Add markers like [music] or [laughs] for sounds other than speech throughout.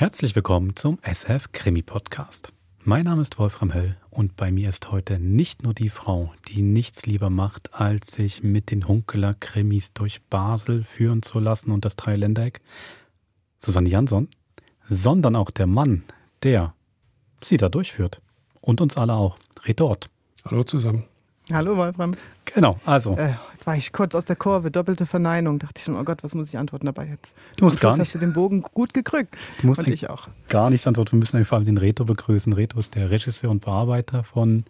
Herzlich willkommen zum SF Krimi Podcast. Mein Name ist Wolfram Höll und bei mir ist heute nicht nur die Frau, die nichts lieber macht, als sich mit den Hunkeler Krimis durch Basel führen zu lassen und das Dreiländereck, Susanne Jansson, sondern auch der Mann, der sie da durchführt. Und uns alle auch. Redort. Hallo zusammen. Hallo Wolfram. Genau, also. Äh, war ich kurz aus der Kurve, doppelte Verneinung. Dachte ich schon, oh Gott, was muss ich antworten dabei jetzt? Du musst gar nicht. hast du den Bogen gut gekrückt. Du musst ich auch. Gar nichts antworten. Wir müssen vor allem den Reto begrüßen. Reto ist der Regisseur und Bearbeiter von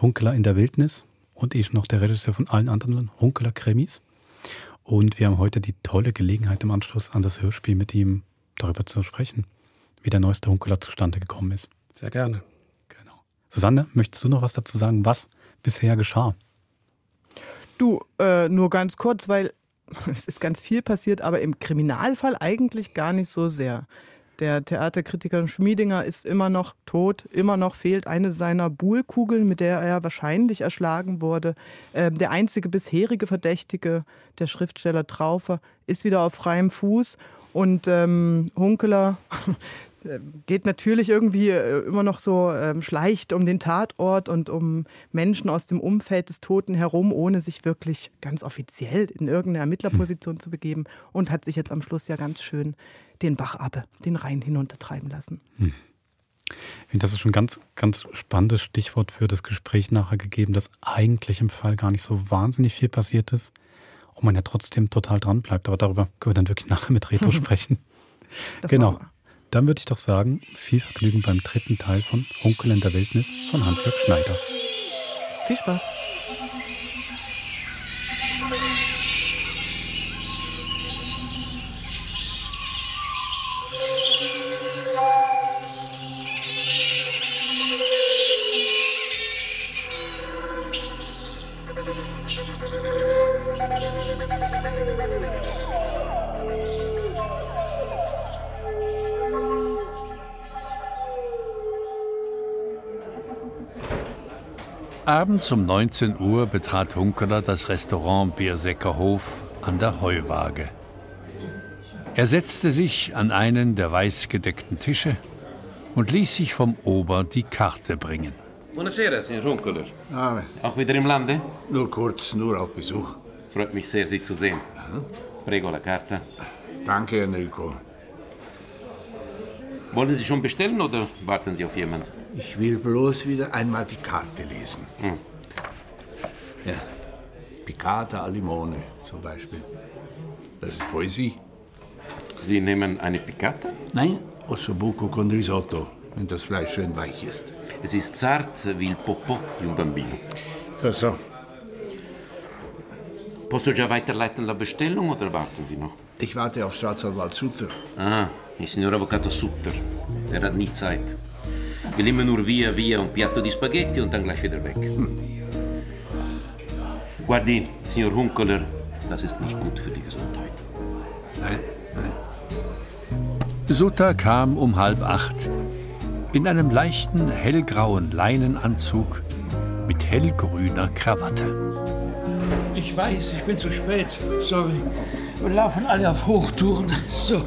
Hunkeler in der Wildnis und ich noch der Regisseur von allen anderen Hunkeler Krimis. Und wir haben heute die tolle Gelegenheit im Anschluss an das Hörspiel mit ihm darüber zu sprechen, wie der neueste Hunkeler zustande gekommen ist. Sehr gerne. Genau. Susanne, möchtest du noch was dazu sagen, was bisher geschah? Du, äh, nur ganz kurz, weil [laughs] es ist ganz viel passiert, aber im Kriminalfall eigentlich gar nicht so sehr. Der Theaterkritiker Schmiedinger ist immer noch tot, immer noch fehlt eine seiner Buhlkugeln, mit der er wahrscheinlich erschlagen wurde. Ähm, der einzige bisherige Verdächtige, der Schriftsteller Traufer, ist wieder auf freiem Fuß. Und ähm, Hunkeler, [laughs] geht natürlich irgendwie äh, immer noch so ähm, schleicht um den Tatort und um Menschen aus dem Umfeld des Toten herum, ohne sich wirklich ganz offiziell in irgendeine Ermittlerposition zu begeben und hat sich jetzt am Schluss ja ganz schön den Bach ab, den Rhein hinuntertreiben lassen. Hm. Das ist schon ein ganz, ganz spannendes Stichwort für das Gespräch nachher gegeben, dass eigentlich im Fall gar nicht so wahnsinnig viel passiert ist und man ja trotzdem total dran bleibt. Aber darüber können wir dann wirklich nachher mit Reto [laughs] sprechen. Das genau. Dann würde ich doch sagen, viel Vergnügen beim dritten Teil von Onkel in der Wildnis von Hans-Jörg Schneider. Viel Spaß. Abends um 19 Uhr betrat Hunkeler das Restaurant Biersäcker Hof an der Heuwaage. Er setzte sich an einen der weißgedeckten Tische und ließ sich vom Ober die Karte bringen. Buonasera, Signor Hunkeler. Ah, Auch wieder im Lande? Nur kurz, nur auf Besuch. Freut mich sehr, Sie zu sehen. Prego la carta. Danke, Enrico. Wollen Sie schon bestellen oder warten Sie auf jemanden? Ich will bloß wieder einmal die Karte lesen. Hm. Ja. Piccata al Limone zum Beispiel. Das ist Poesie. Sie nehmen eine Piccata? Nein, Ossobuco con Risotto, wenn das Fleisch schön weich ist. Es ist zart wie il popò di un bambino. So, so. Posso già weiterleiten la Bestellung oder warten Sie noch? Ich warte auf Staatsanwalt Sutter. Ah, il signor Avvocato Sutter. Er hat nie Zeit. Will immer nur via via un piatto di spaghetti und dann gleich wieder weg. Hm. Guardi, Signor Hunkeler, das ist nicht gut für die Gesundheit. Nein, nein. Sutter kam um halb acht. In einem leichten, hellgrauen Leinenanzug mit hellgrüner Krawatte. Ich weiß, ich bin zu spät. Sorry. Wir laufen alle auf Hochtouren. So.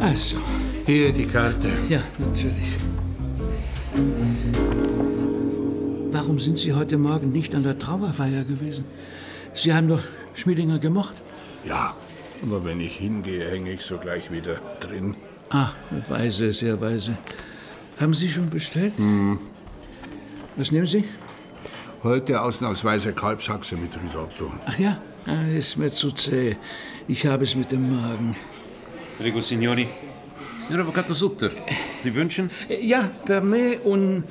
Also. Hier die Karte. Ja, natürlich. Warum sind Sie heute Morgen nicht an der Trauerfeier gewesen? Sie haben doch Schmiedinger gemocht. Ja, aber wenn ich hingehe, hänge ich sogleich wieder drin. Ah, weise, sehr weise. Haben Sie schon bestellt? Hm. Was nehmen Sie? Heute ausnahmsweise Kalbshaxe mit Risotto. Ach ja? Ah, ist mir zu zäh. Ich habe es mit dem Magen. Prego, Signori. Signor Avvocato Sutter, Sie wünschen? Ja, per me un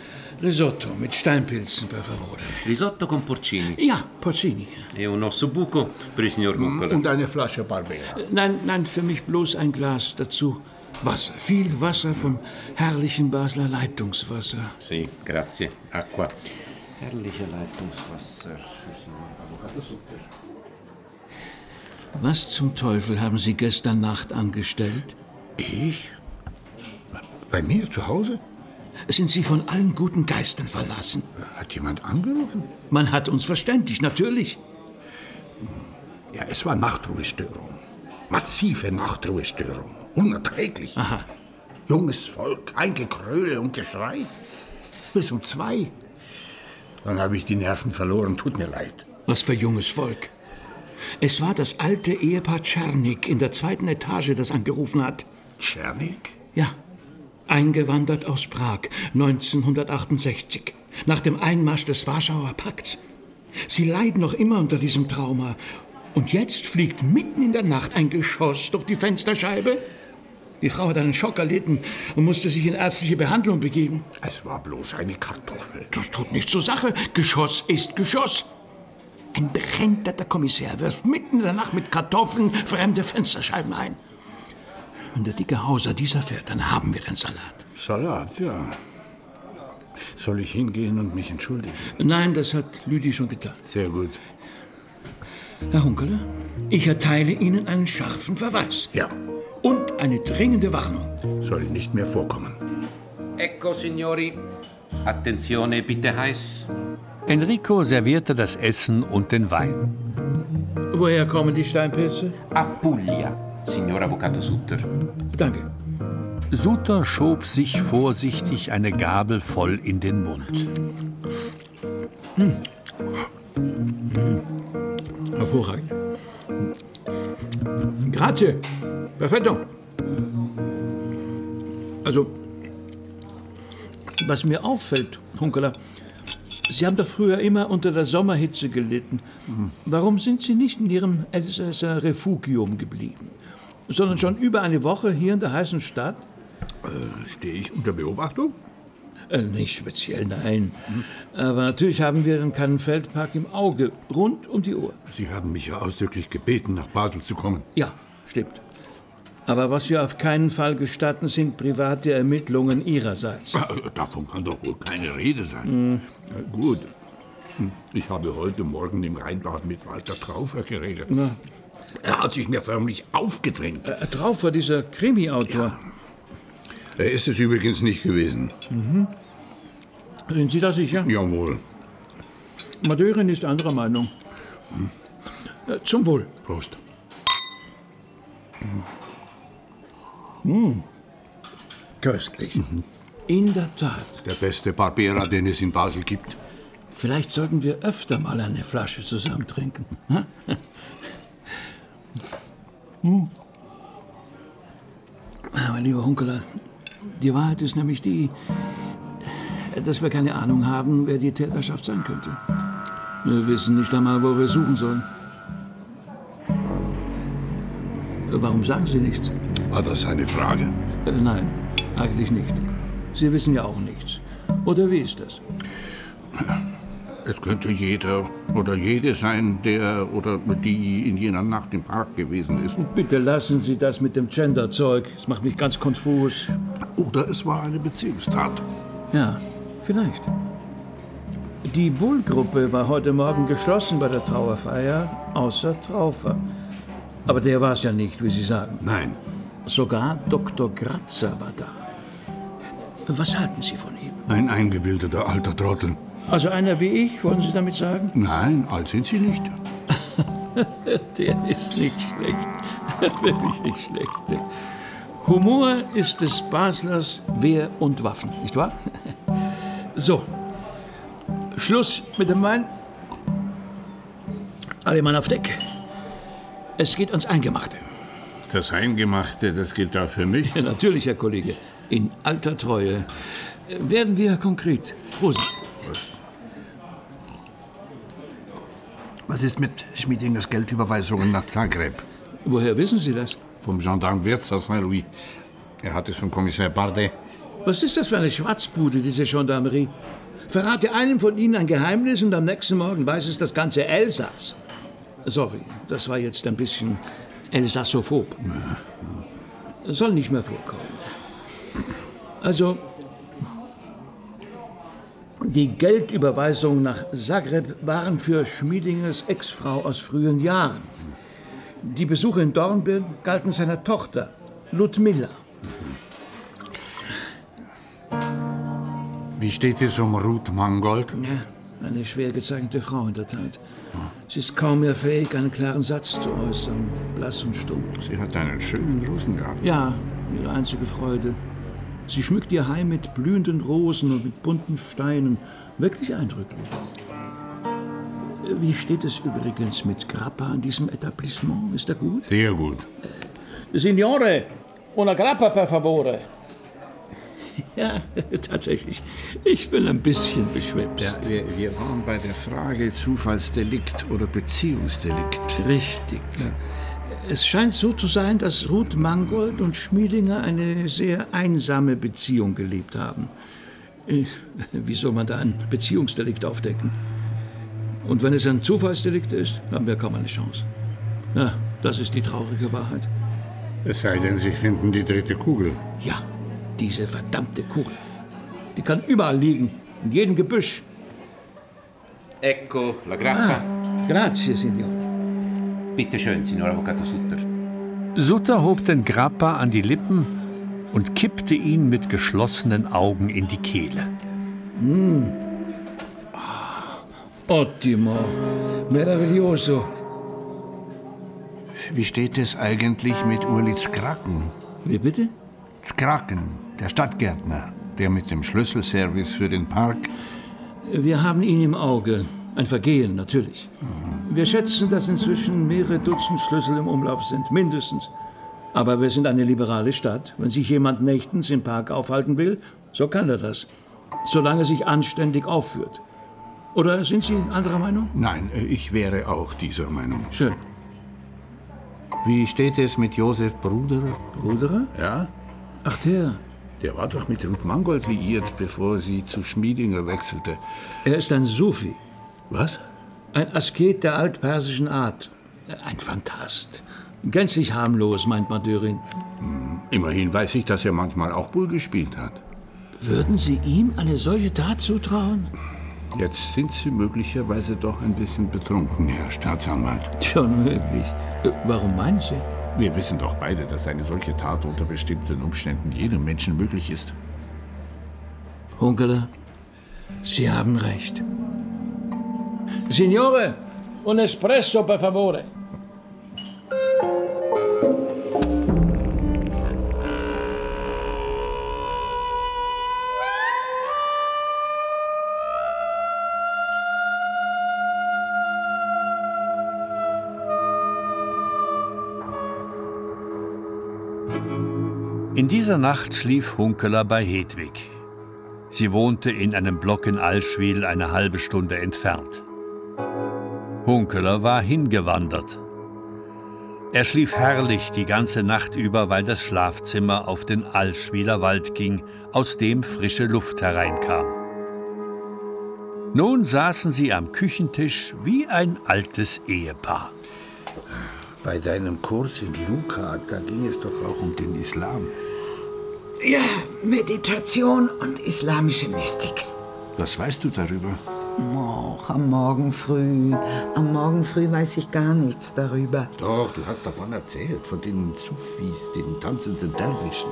risotto mit Steinpilzen, per favore. Risotto con porcini? Ja, porcini. E un ossobuco per il signor Muccola. Und eine Flasche Barbera. Nein, nein, für mich bloß ein Glas dazu. Wasser, viel Wasser vom herrlichen Basler Leitungswasser. Sì, grazie. Acqua. Herrliche Leitungswasser. Was zum Teufel haben Sie gestern Nacht angestellt? Ich? Bei mir zu Hause? Sind Sie von allen guten Geistern verlassen? Hat jemand angerufen? Man hat uns verständigt, natürlich. Ja, es war Nachtruhestörung. Massive Nachtruhestörung. Unerträglich. Aha. Junges Volk, ein Gekröle und Geschrei. Bis um zwei. Dann habe ich die Nerven verloren, tut mir leid. Was für junges Volk. Es war das alte Ehepaar Czernik in der zweiten Etage, das angerufen hat. Czernik? Ja, eingewandert aus Prag 1968, nach dem Einmarsch des Warschauer Pakts. Sie leiden noch immer unter diesem Trauma. Und jetzt fliegt mitten in der Nacht ein Geschoss durch die Fensterscheibe. Die Frau hat einen Schock erlitten und musste sich in ärztliche Behandlung begeben. Es war bloß eine Kartoffel. Das tut nichts zur Sache. Geschoss ist Geschoss. Ein berenterter Kommissär wirft mitten in der Nacht mit Kartoffeln fremde Fensterscheiben ein. Wenn der dicke Hauser dies erfährt, dann haben wir den Salat. Salat, ja. Soll ich hingehen und mich entschuldigen? Nein, das hat Lüdi schon getan. Sehr gut. Herr Hunkeler, ich erteile Ihnen einen scharfen Verweis. Ja, Und eine dringende Warnung. soll nicht mehr vorkommen. Ecco, signori. Attenzione, bitte heiß. Enrico servierte das Essen und den Wein. Woher kommen die Steinpilze? Apuglia, signor Avvocato Sutter. Danke. Suter schob sich vorsichtig eine Gabel voll in den Mund. Hervorragend. Grazie. Perfetto. Also, was mir auffällt, Hunkeler, Sie haben doch früher immer unter der Sommerhitze gelitten. Warum sind Sie nicht in Ihrem Elsässer Refugium geblieben, sondern schon über eine Woche hier in der heißen Stadt? Stehe ich unter Beobachtung? Äh, nicht speziell, nein. Aber natürlich haben wir den Kannenfeldpark im Auge, rund um die Uhr. Sie haben mich ja ausdrücklich gebeten, nach Basel zu kommen. Ja, stimmt. Aber was wir auf keinen Fall gestatten, sind private Ermittlungen Ihrerseits. Ah, Davon kann doch wohl keine Rede sein. Äh, Gut. Hm, Ich habe heute Morgen im Rheinbad mit Walter Traufer geredet. Er hat sich mir förmlich aufgedrängt. Äh, drauf war dieser Krimi-Autor. Er ist es übrigens nicht gewesen. Sind Sie da sicher? Jawohl. Madeurin ist anderer Meinung. Äh, zum Wohl. Prost. Köstlich. In der Tat. Der beste Barbera, den es in Basel gibt. Vielleicht sollten wir öfter mal eine Flasche zusammen trinken. [laughs] Hm? Aber lieber Hunkeler, die Wahrheit ist nämlich die, dass wir keine Ahnung haben, wer die Täterschaft sein könnte. Wir wissen nicht einmal, wo wir suchen sollen. Warum sagen Sie nichts? War das eine Frage? Äh, nein, eigentlich nicht. Sie wissen ja auch nichts. Oder wie ist das? [laughs] Es könnte jeder oder jede sein, der oder die in jener Nacht im Park gewesen ist. Bitte lassen Sie das mit dem Gender-Zeug. Das macht mich ganz konfus. Oder es war eine Beziehungstat. Ja, vielleicht. Die Bull-Gruppe war heute Morgen geschlossen bei der Trauerfeier, außer Traufer. Aber der war es ja nicht, wie Sie sagen. Nein. Sogar Dr. Gratzer war da. Was halten Sie von ihm? Ein eingebildeter alter Trottel. Also einer wie ich, wollen Sie damit sagen? Nein, alt sind sie nicht. [laughs] Der ist nicht schlecht. [laughs] Wirklich nicht schlecht. Humor ist des Baslers Wehr und Waffen, nicht wahr? [laughs] So. Schluss mit dem Wein. Alle Mann auf Deck. Es geht ans Eingemachte. Das Eingemachte, das gilt auch für mich. Ja, natürlich, Herr Kollege. In alter Treue. Werden wir konkret. Prost. Was ist mit Schmiedingers Geldüberweisungen nach Zagreb? Woher wissen Sie das? Vom Gendarme Wirtz aus Saint-Louis. Er hat es von Kommissar Bardet. Was ist das für eine Schwarzbude, diese Gendarmerie? Verrate einem von Ihnen ein Geheimnis und am nächsten Morgen weiß es das ganze Elsass. Sorry, das war jetzt ein bisschen elsassophob. Soll nicht mehr vorkommen. Also, die Geldüberweisungen nach Zagreb waren für Schmiedingers Ex-Frau aus frühen Jahren. Die Besuche in Dornbirn galten seiner Tochter, Ludmilla. Wie steht es um Ruth Mangold? Ja, eine schwer gezeichnete Frau in der Tat. Sie ist kaum mehr fähig, einen klaren Satz zu äußern, blass und stumm. Sie hat einen schönen Rosen gehabt. Ja, ihre einzige Freude. Sie schmückt ihr Heim mit blühenden Rosen und mit bunten Steinen. Wirklich eindrücklich. Wie steht es übrigens mit Grappa an diesem Etablissement? Ist er gut? Sehr gut. Signore, una grappa per favore. Ja, [laughs] tatsächlich. Ich bin ein bisschen beschwipst. Ja, wir, wir waren bei der Frage Zufallsdelikt oder Beziehungsdelikt. Richtig. Es scheint so zu sein, dass Ruth Mangold und Schmiedinger eine sehr einsame Beziehung gelebt haben. Äh, Wie soll man da ein Beziehungsdelikt aufdecken? Und wenn es ein Zufallsdelikt ist, haben wir kaum eine Chance. Ja, das ist die traurige Wahrheit. Es sei denn, Sie finden die dritte Kugel. Ja, diese verdammte Kugel. Die kann überall liegen, in jedem Gebüsch. Ecco la grappa. Grazie, Signore. Bitte schön, Signor Avvocato Sutter. Sutter hob den Grappa an die Lippen und kippte ihn mit geschlossenen Augen in die Kehle. Ottimo. Meraviglioso. Wie steht es eigentlich mit Uli Skraken? Wie bitte? Skraken, der Stadtgärtner, der mit dem Schlüsselservice für den Park. Wir haben ihn im Auge. Ein Vergehen, natürlich. Wir schätzen, dass inzwischen mehrere Dutzend Schlüssel im Umlauf sind, mindestens. Aber wir sind eine liberale Stadt. Wenn sich jemand nächtens im Park aufhalten will, so kann er das. Solange er sich anständig aufführt. Oder sind Sie anderer Meinung? Nein, ich wäre auch dieser Meinung. Schön. Wie steht es mit Josef Bruderer? Bruderer? Ja? Ach, der. Der war doch mit Ruth Mangold liiert, bevor sie zu Schmiedinger wechselte. Er ist ein Sufi. Was? Ein Asket der altpersischen Art. Ein Phantast. Gänzlich harmlos, meint Madurin. Immerhin weiß ich, dass er manchmal auch Bull gespielt hat. Würden Sie ihm eine solche Tat zutrauen? Jetzt sind Sie möglicherweise doch ein bisschen betrunken, Herr Staatsanwalt. Schon möglich. Äh, Warum meinen Sie? Wir wissen doch beide, dass eine solche Tat unter bestimmten Umständen jedem Menschen möglich ist. Hunkeler, Sie haben recht. Signore, un espresso per favore. In dieser Nacht schlief Hunkeler bei Hedwig. Sie wohnte in einem Block in Allschwil eine halbe Stunde entfernt. Hunkeler war hingewandert. Er schlief herrlich die ganze Nacht über, weil das Schlafzimmer auf den Allschwiler Wald ging, aus dem frische Luft hereinkam. Nun saßen sie am Küchentisch wie ein altes Ehepaar. Bei deinem Kurs in Luca, da ging es doch auch um den Islam. Ja, Meditation und islamische Mystik. Was weißt du darüber? Och, am Morgen früh. Am Morgen früh weiß ich gar nichts darüber. Doch, du hast davon erzählt, von den Sufis, den tanzenden Derwischen.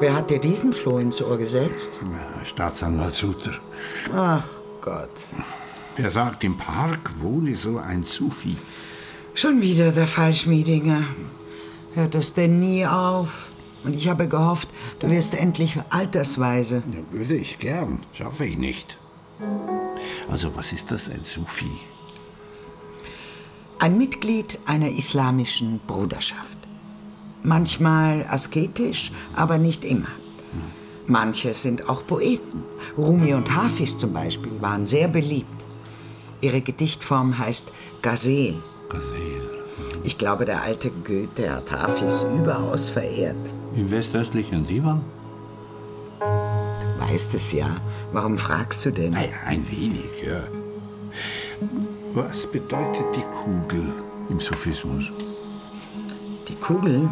Wer hat dir diesen Floh ins Ohr gesetzt? Staatsanwalt Suter. Ach Gott. Er sagt, im Park wohne so ein Sufi. Schon wieder der Falschmiedinger. Hört das denn nie auf? Und ich habe gehofft, du wirst endlich altersweise. Ja, würde ich gern, schaffe ich nicht. Also, was ist das, ein Sufi? Ein Mitglied einer islamischen Bruderschaft. Manchmal asketisch, aber nicht immer. Manche sind auch Poeten. Rumi und Hafiz zum Beispiel waren sehr beliebt. Ihre Gedichtform heißt Gazel. Gazel. Ich glaube, der alte Goethe hat Hafiz überaus verehrt. Im westöstlichen Liban? Weißt es ja. Warum fragst du denn? Ein, ein wenig, ja. Was bedeutet die Kugel im Sufismus? Die Kugel,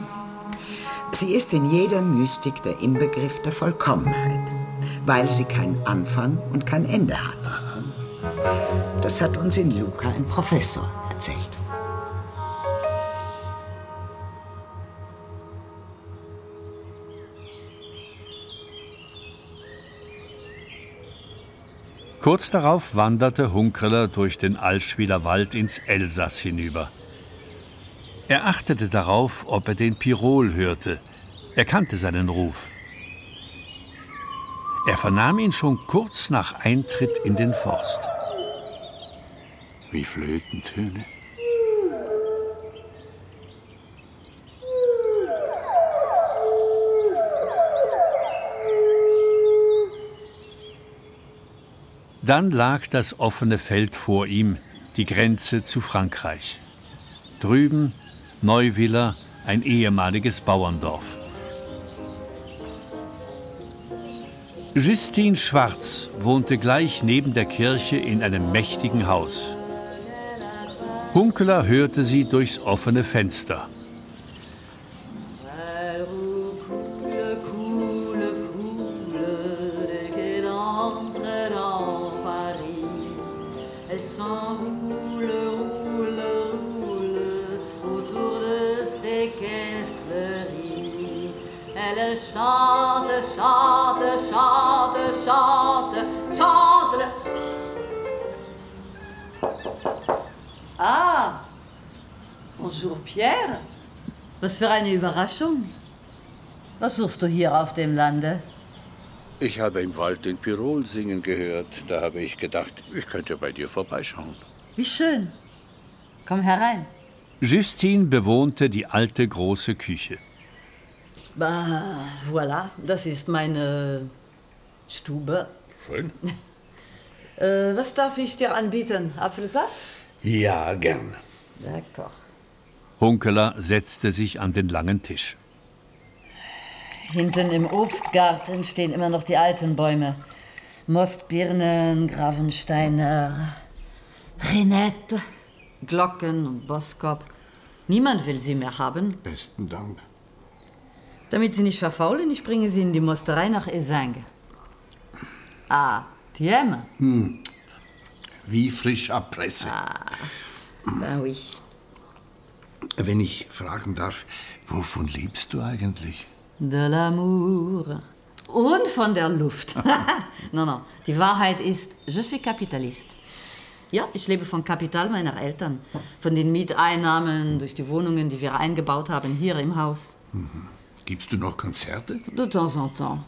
sie ist in jeder Mystik der Inbegriff der Vollkommenheit, weil sie keinen Anfang und kein Ende hat. Das hat uns in Luca ein Professor erzählt. Kurz darauf wanderte Hunkeler durch den Allschwiler Wald ins Elsass hinüber. Er achtete darauf, ob er den Pirol hörte. Er kannte seinen Ruf. Er vernahm ihn schon kurz nach Eintritt in den Forst. Wie Flötentöne. Dann lag das offene Feld vor ihm, die Grenze zu Frankreich. Drüben Neuviller, ein ehemaliges Bauerndorf. Justine Schwarz wohnte gleich neben der Kirche in einem mächtigen Haus. Hunkeler hörte sie durchs offene Fenster. Was für eine Überraschung. Was suchst du hier auf dem Lande? Ich habe im Wald den Pirol singen gehört. Da habe ich gedacht, ich könnte bei dir vorbeischauen. Wie schön. Komm herein. Justine bewohnte die alte große Küche. Bah, voilà, das ist meine Stube. Schön. [laughs] Äh, was darf ich dir anbieten? Apfelsaft? Ja, gern. D'accord. Hunkeler setzte sich an den langen Tisch. Hinten im Obstgarten stehen immer noch die alten Bäume. Mostbirnen, Gravensteiner, Renette, Glocken und Boskop. Niemand will sie mehr haben. Besten Dank. Damit sie nicht verfaulen, ich bringe sie in die Mosterei nach Esinge. Ah, die Ämme. Hm. Wie frisch Abpresse. Ah, ben oui. Wenn ich fragen darf, wovon lebst du eigentlich? De l'amour. Und von der Luft. [laughs] no, no. Die Wahrheit ist, je suis Kapitalist. Ja, ich lebe vom Kapital meiner Eltern. Von den Mieteinnahmen durch die Wohnungen, die wir eingebaut haben hier im Haus. Mhm. Gibst du noch Konzerte? De temps en temps.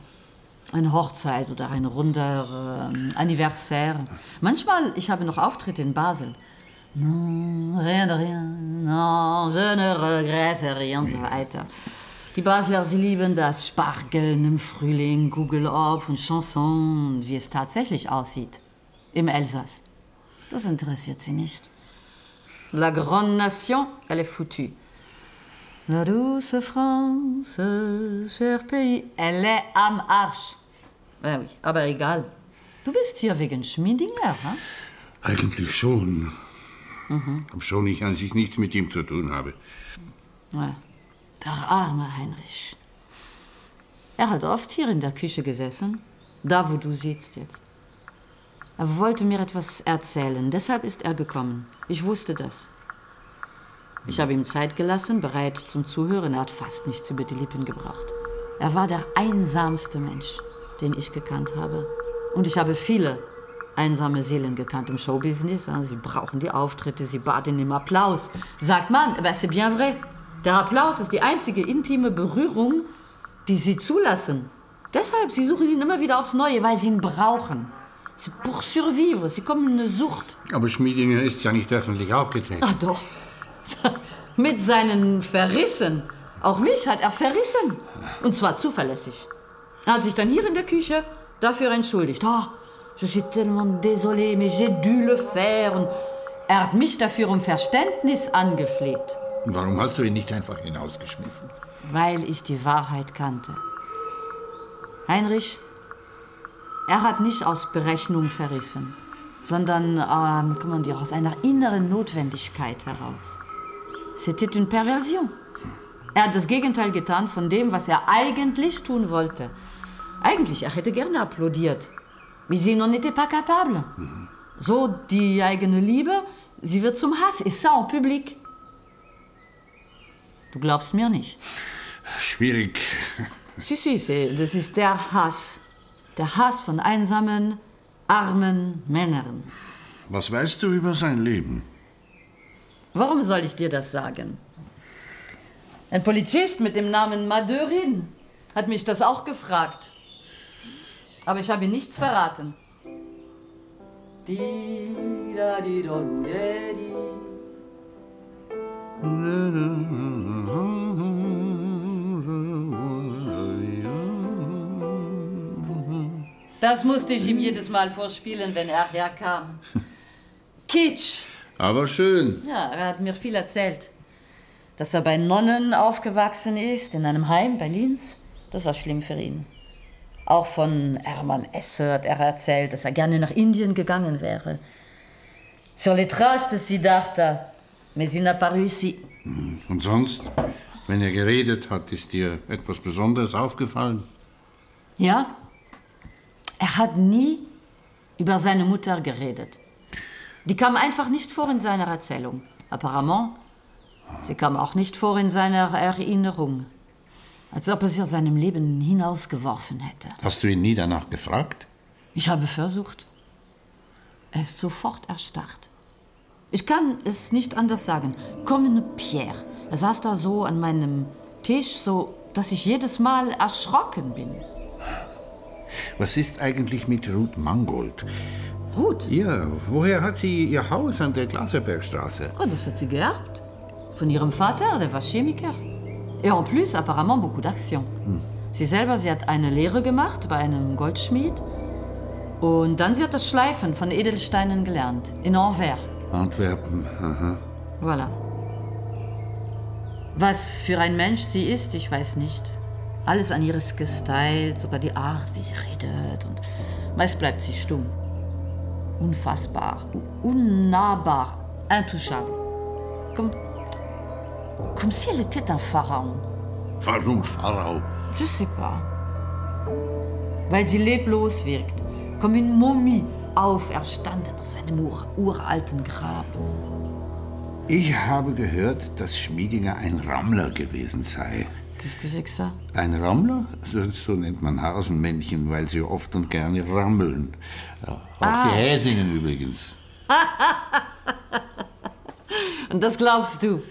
Eine Hochzeit oder ein runder äh, Anniversaire. Manchmal, ich habe noch Auftritte in Basel. Non, rien de rien, non, je ne regrette rien und so weiter. Die Basler, sie lieben das Spargeln im Frühling, Gugelopf und Chanson, wie es tatsächlich aussieht. Im Elsass. Das interessiert sie nicht. La grande nation, elle est foutue. La douce France, cher pays, elle est am Arsch. Ja, oui, aber egal. Du bist hier wegen Schmiedinger, ha? Eigentlich schon. Mhm. Schon ich an sich nichts mit ihm zu tun habe. Ja, der arme Heinrich. Er hat oft hier in der Küche gesessen, da wo du sitzt jetzt. Er wollte mir etwas erzählen, deshalb ist er gekommen. Ich wusste das. Ich habe ihm Zeit gelassen, bereit zum Zuhören. Er hat fast nichts über die Lippen gebracht. Er war der einsamste Mensch, den ich gekannt habe. Und ich habe viele einsame Seelen gekannt im Showbusiness. Sie brauchen die Auftritte, sie baden im Applaus. Sagt man, aber c'est bien vrai. Der Applaus ist die einzige intime Berührung, die sie zulassen. Deshalb, sie suchen ihn immer wieder aufs Neue, weil sie ihn brauchen. C'est pour survivre, sie kommen in eine Sucht. Aber Schmiedinger ist ja nicht öffentlich aufgetreten. Ach doch. [laughs] Mit seinen Verrissen. Auch mich hat er verrissen. Und zwar zuverlässig. Er hat sich dann hier in der Küche dafür entschuldigt. Oh, je suis tellement désolé, mais j'ai dû le faire. Und er hat mich dafür um Verständnis angefleht. Und warum hast du ihn nicht einfach hinausgeschmissen? Weil ich die Wahrheit kannte. Heinrich, er hat nicht aus Berechnung verrissen, sondern ähm, kann man dire, aus einer inneren Notwendigkeit heraus. C'était une perversion. Er hat das Gegenteil getan von dem, was er eigentlich tun wollte. Eigentlich, er hätte gerne applaudiert. Mais il n'en était pas capable. So, die eigene Liebe, sie wird zum Hass. Et ça en public. Du glaubst mir nicht. Schwierig. Si, si, c'est- das ist der Hass. Der Hass von einsamen, armen Männern. Was weißt du über sein Leben? Warum soll ich dir das sagen? Ein Polizist mit dem Namen Madeurin hat mich das auch gefragt. Aber ich habe ihm nichts verraten. Das musste ich ihm jedes Mal vorspielen, wenn er herkam. [laughs] Kitsch. Aber schön. Ja, er hat mir viel erzählt. Dass er bei Nonnen aufgewachsen ist, in einem Heim bei Linz. Das war schlimm für ihn. Auch von Hermann Esse hat er erzählt, dass er gerne nach Indien gegangen wäre. Sur les traces de Siddhartha, mais il n'a pas réussi. Und sonst, wenn er geredet hat, ist dir etwas Besonderes aufgefallen? Ja, er hat nie über seine Mutter geredet. Die kam einfach nicht vor in seiner Erzählung. Apparemment, sie kam auch nicht vor in seiner Erinnerung. Als ob er sie aus seinem Leben hinausgeworfen hätte. Hast du ihn nie danach gefragt? Ich habe versucht. Er ist sofort erstarrt. Ich kann es nicht anders sagen. Comme une Pierre. Er saß da so an meinem Tisch, so dass ich jedes Mal erschrocken bin. Was ist eigentlich mit Ruth Mangold? Ruth? Ja, woher hat sie ihr Haus an der Glaserbergstraße? Oh, das hat sie geerbt. Von ihrem Vater, der war Chemiker. Et en plus, apparemment, beaucoup d'action. Sie selber, sie hat eine Lehre gemacht bei einem Goldschmied. Und dann sie hat das Schleifen von Edelsteinen gelernt. In Anvers. Antwerpen, aha. Voilà. Was für ein Mensch sie ist, ich weiß nicht. Alles an ihr ist gestylt, sogar die Art, wie sie redet. Und meist bleibt sie stumm. Unfassbar, unnahbar, intouchable. Comme, comme si elle était un pharaon. Warum Pharao? Je sais pas. Weil sie leblos wirkt. Comme une Momie, auferstanden aus einem ur uralten Grab. Ich habe gehört, dass Schmiedinger ein Rammler gewesen sei. Ein Rammler? So, nennt man Hasenmännchen, weil sie oft und gerne rammeln. Ja, auch Ah. die Häsinnen übrigens. [laughs] Und das glaubst du?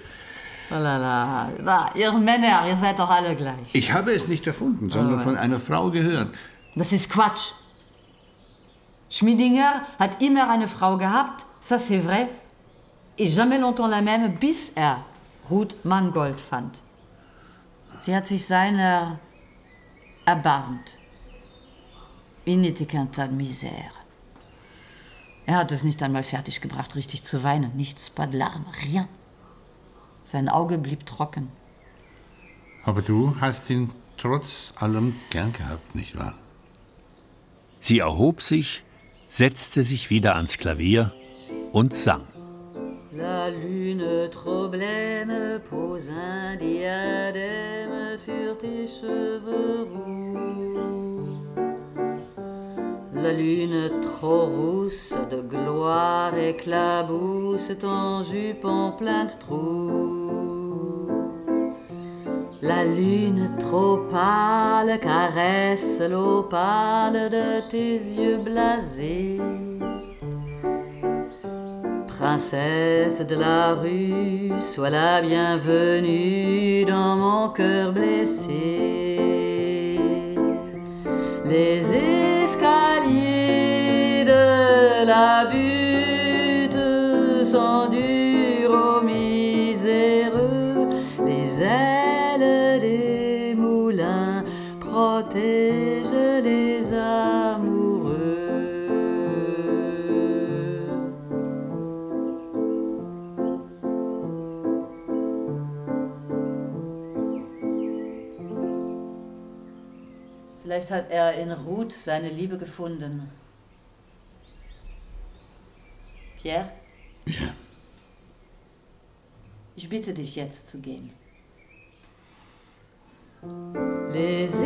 Oh la la. Na, ihr Männer, ihr seid doch alle gleich. Ich habe es nicht erfunden, sondern Ah. von einer Frau gehört. Das ist Quatsch. Schmiedinger hat immer eine Frau gehabt, ça c'est vrai, et jamais longtemps la même, bis er Ruth Mangold fand. Sie hat sich seiner erbarmt. Il n'était qu'un tas de misère. Er hat es nicht einmal fertiggebracht, richtig zu weinen. Nichts, pas de larmes, rien. Sein Auge blieb trocken. Aber du hast ihn trotz allem gern gehabt, nicht wahr? Sie erhob sich, setzte sich wieder ans Klavier und sang. La lune trop blême pose un diadème sur tes cheveux roux. La lune trop rousse de gloire éclabousse ton jupon plein de trous. La lune trop pâle caresse l'opale de tes yeux blasés. Princesse de la rue, sois la bienvenue dans mon cœur blessé. Les escaliers de la butte Vielleicht hat er in Ruth seine Liebe gefunden. Pierre? Ja. Ich bitte dich jetzt zu gehen. Les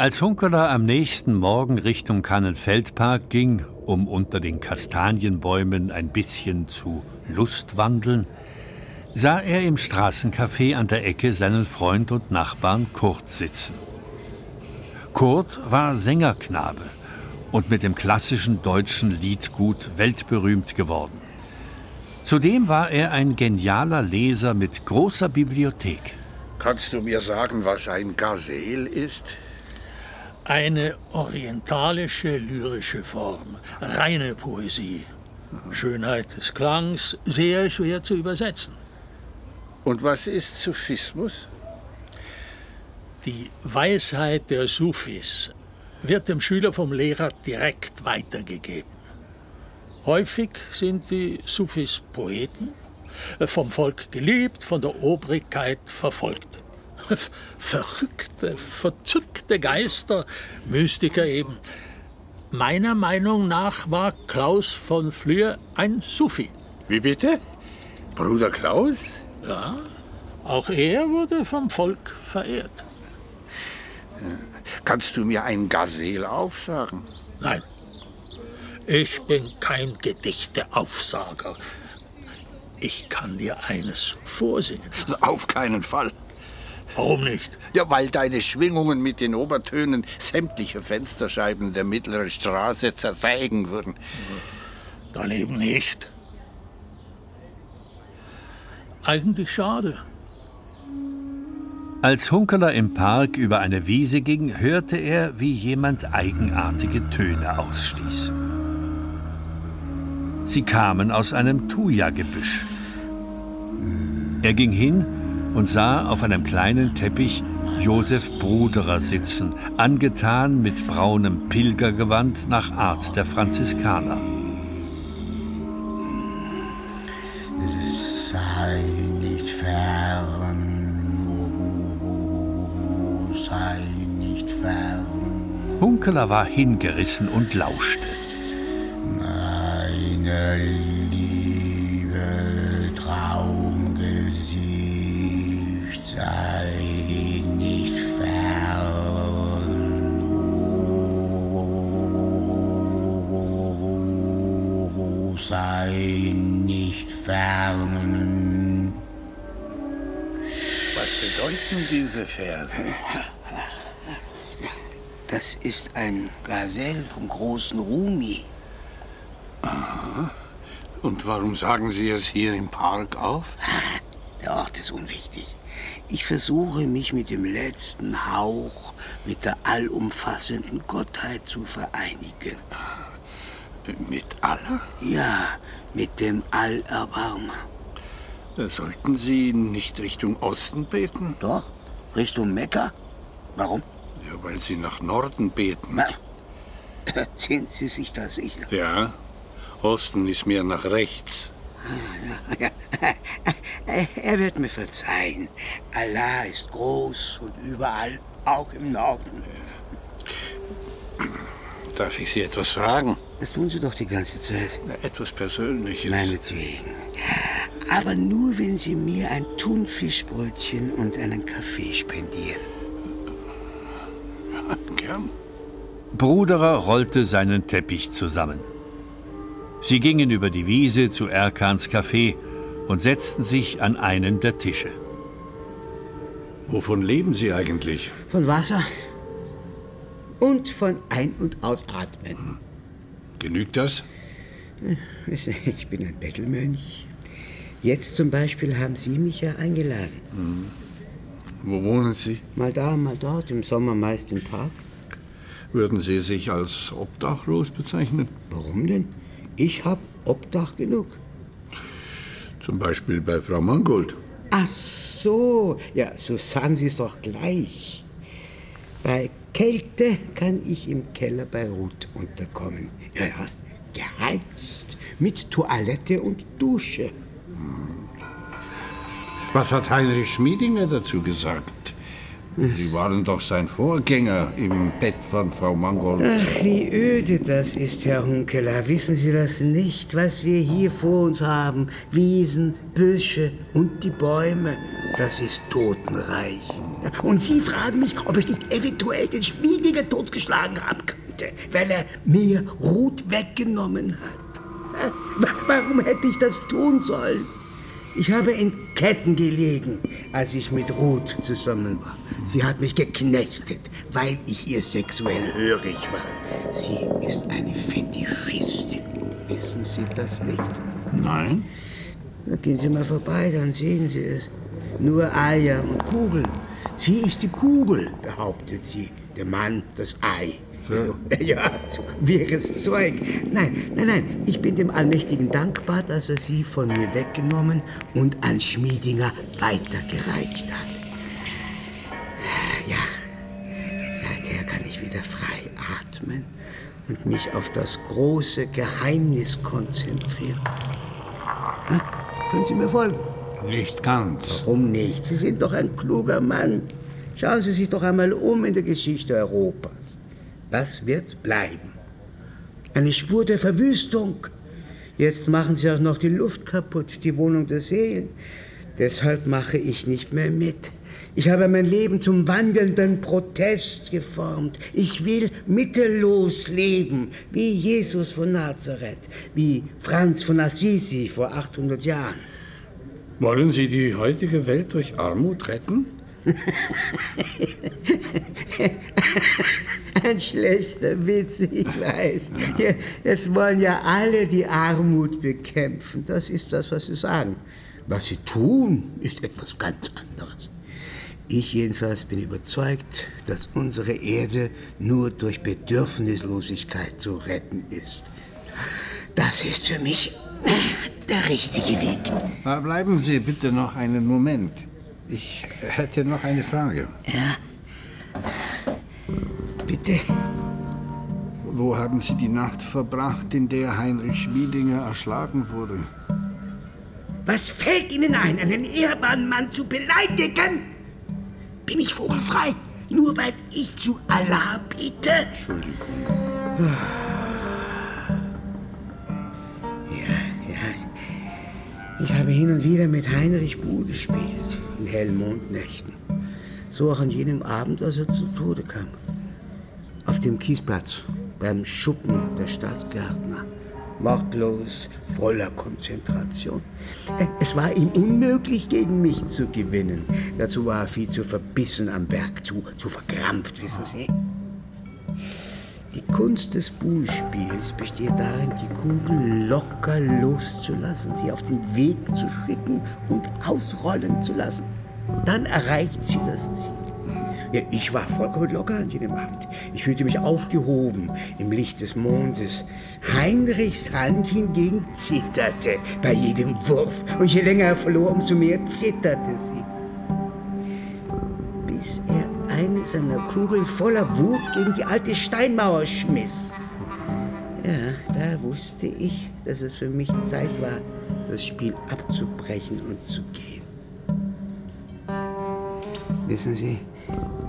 Als Hunkeler am nächsten Morgen Richtung Kannenfeldpark ging, um unter den Kastanienbäumen ein bisschen zu Lustwandeln, sah er im Straßencafé an der Ecke seinen Freund und Nachbarn Kurt sitzen. Kurt war Sängerknabe und mit dem klassischen deutschen Liedgut weltberühmt geworden. Zudem war er ein genialer Leser mit großer Bibliothek. Kannst du mir sagen, was ein Gazel ist? Eine orientalische lyrische Form, reine Poesie. Schönheit des Klangs, sehr schwer zu übersetzen. Und was ist Sufismus? Die Weisheit der Sufis wird dem Schüler vom Lehrer direkt weitergegeben. Häufig sind die Sufis Poeten, vom Volk geliebt, von der Obrigkeit verfolgt. Verrückte, verzückte Geister, Mystiker eben. Meiner Meinung nach war Klaus von Flür ein Sufi. Wie bitte? Bruder Klaus? Ja, auch er wurde vom Volk verehrt. Kannst du mir ein Gazel aufsagen? Nein, ich bin kein Gedichteaufsager. Ich kann dir eines vorsingen. Auf keinen Fall. Warum nicht? Ja, weil deine Schwingungen mit den Obertönen sämtliche Fensterscheiben der mittleren Straße zerzeigen würden. Dann eben nicht. Eigentlich schade. Als Hunkeler im Park über eine Wiese ging, hörte er, wie jemand eigenartige Töne ausstieß. Sie kamen aus einem Thuja-Gebüsch. Er ging hin und sah auf einem kleinen Teppich Josef Bruderer sitzen, angetan mit braunem Pilgergewand nach Art der Franziskaner. Sei nicht fern, sei nicht fern. Hunkeler war hingerissen und lauschte. Meine liebe sei nicht fern. Sei nicht fern. Was bedeuten diese Verse? Das ist ein Gazelle vom großen Rumi. Und warum sagen Sie es hier im Park auf? Der Ort ist unwichtig. Ich versuche mich mit dem letzten Hauch, mit der allumfassenden Gottheit zu vereinigen. Mit aller? Ja, mit dem Allerbarmer. Sollten Sie nicht Richtung Osten beten? Doch, Richtung Mekka. Warum? Ja, weil Sie nach Norden beten. Na, [coughs] sind Sie sich da sicher? Ja, Osten ist mehr nach rechts. Ja, [laughs] er wird mir verzeihen. Allah ist groß und überall, auch im Norden. Darf ich Sie etwas fragen? Das tun Sie doch die ganze Zeit. Na, etwas Persönliches. Meinetwegen. Aber nur, wenn Sie mir ein Thunfischbrötchen und einen Kaffee spendieren. [laughs] Gern. Bruderer rollte seinen Teppich zusammen. Sie gingen über die Wiese zu Erkans Café und setzten sich an einen der Tische. Wovon leben Sie eigentlich? Von Wasser und von Ein- und Ausatmen. Genügt das? [laughs] Ich bin ein Bettelmönch. Jetzt zum Beispiel haben Sie mich ja eingeladen. Wo wohnen Sie? Mal da, mal dort, im Sommer meist im Park. Würden Sie sich als obdachlos bezeichnen? Warum denn? Ich hab Obdach genug. Zum Beispiel bei Frau Mangold. Ach so, ja, so sagen Sie es doch gleich. Bei Kälte kann ich im Keller bei Ruth unterkommen. Ja, ja, geheizt, mit Toilette und Dusche. Was hat Heinrich Schmiedinger dazu gesagt? Sie waren doch sein Vorgänger im Bett von Frau Mangold. Ach, wie öde das ist, Herr Hunkeler. Wissen Sie das nicht, was wir hier vor uns haben? Wiesen, Büsche und die Bäume. Das ist Totenreich. Und Sie fragen mich, ob ich nicht eventuell den Schmiediger totgeschlagen haben könnte, weil er mir Ruth weggenommen hat. Warum hätte ich das tun sollen? Ich habe in Ketten gelegen, als ich mit Ruth zusammen war. Sie hat mich geknechtet, weil ich ihr sexuell hörig war. Sie ist eine Fetischistin. Wissen Sie das nicht? Nein. Na, gehen Sie mal vorbei, dann sehen Sie es. Nur Eier und Kugeln. Sie ist die Kugel, behauptet sie. Der Mann das Ei. [laughs] Ja, so wirres Zeug. Nein, nein, nein. Ich bin dem Allmächtigen dankbar, dass er sie von mir weggenommen und an Schmiedinger weitergereicht hat. Ja, seither kann ich wieder frei atmen und mich auf das große Geheimnis konzentrieren. Hm? Können Sie mir folgen? Nicht ganz. Warum nicht? Sie sind doch ein kluger Mann. Schauen Sie sich doch einmal um in der Geschichte Europas. Was wird bleiben? Eine Spur der Verwüstung. Jetzt machen Sie auch noch die Luft kaputt, die Wohnung der Seelen. Deshalb mache ich nicht mehr mit. Ich habe mein Leben zum wandelnden Protest geformt. Ich will mittellos leben, wie Jesus von Nazareth, wie Franz von Assisi vor 800 Jahren. Wollen Sie die heutige Welt durch Armut retten? [laughs] Ein schlechter Witz, ich weiß. Jetzt wollen ja alle die Armut bekämpfen. Das ist das, was Sie sagen. Was Sie tun, ist etwas ganz anderes. Ich jedenfalls bin überzeugt, dass unsere Erde nur durch Bedürfnislosigkeit zu retten ist. Das ist für mich der richtige Weg. Na, bleiben Sie bitte noch einen Moment. Ich hätte noch eine Frage. Ja. Bitte. Wo haben Sie die Nacht verbracht, in der Heinrich Schmiedinger erschlagen wurde? Was fällt Ihnen ein, einen ehrbaren Mann zu beleidigen? Bin ich vogelfrei, nur weil ich zu Allah bete? Entschuldigung. Ja, ja. Ich habe hin und wieder mit Heinrich Buhl gespielt, in hellen Mondnächten. So auch an jenem Abend, als er zu Tode kam. Auf dem Kiesplatz, beim Schuppen der Stadtgärtner. Wortlos, voller Konzentration. Äh, Es war ihm unmöglich, gegen mich zu gewinnen. Dazu war er viel zu verbissen am Werk, zu, zu verkrampft, wissen Sie. Die Kunst des Buhlspiels besteht darin, die Kugel locker loszulassen, sie auf den Weg zu schicken und ausrollen zu lassen. Dann erreicht sie das Ziel. Ja, ich war vollkommen locker an jenem Abend. Ich fühlte mich aufgehoben im Licht des Mondes. Heinrichs Hand hingegen zitterte bei jedem Wurf. Und je länger er verlor, umso mehr zitterte sie. Eine seiner Kugeln voller Wut gegen die alte Steinmauer schmiss. Ja, da wusste ich, dass es für mich Zeit war, das Spiel abzubrechen und zu gehen. Wissen Sie,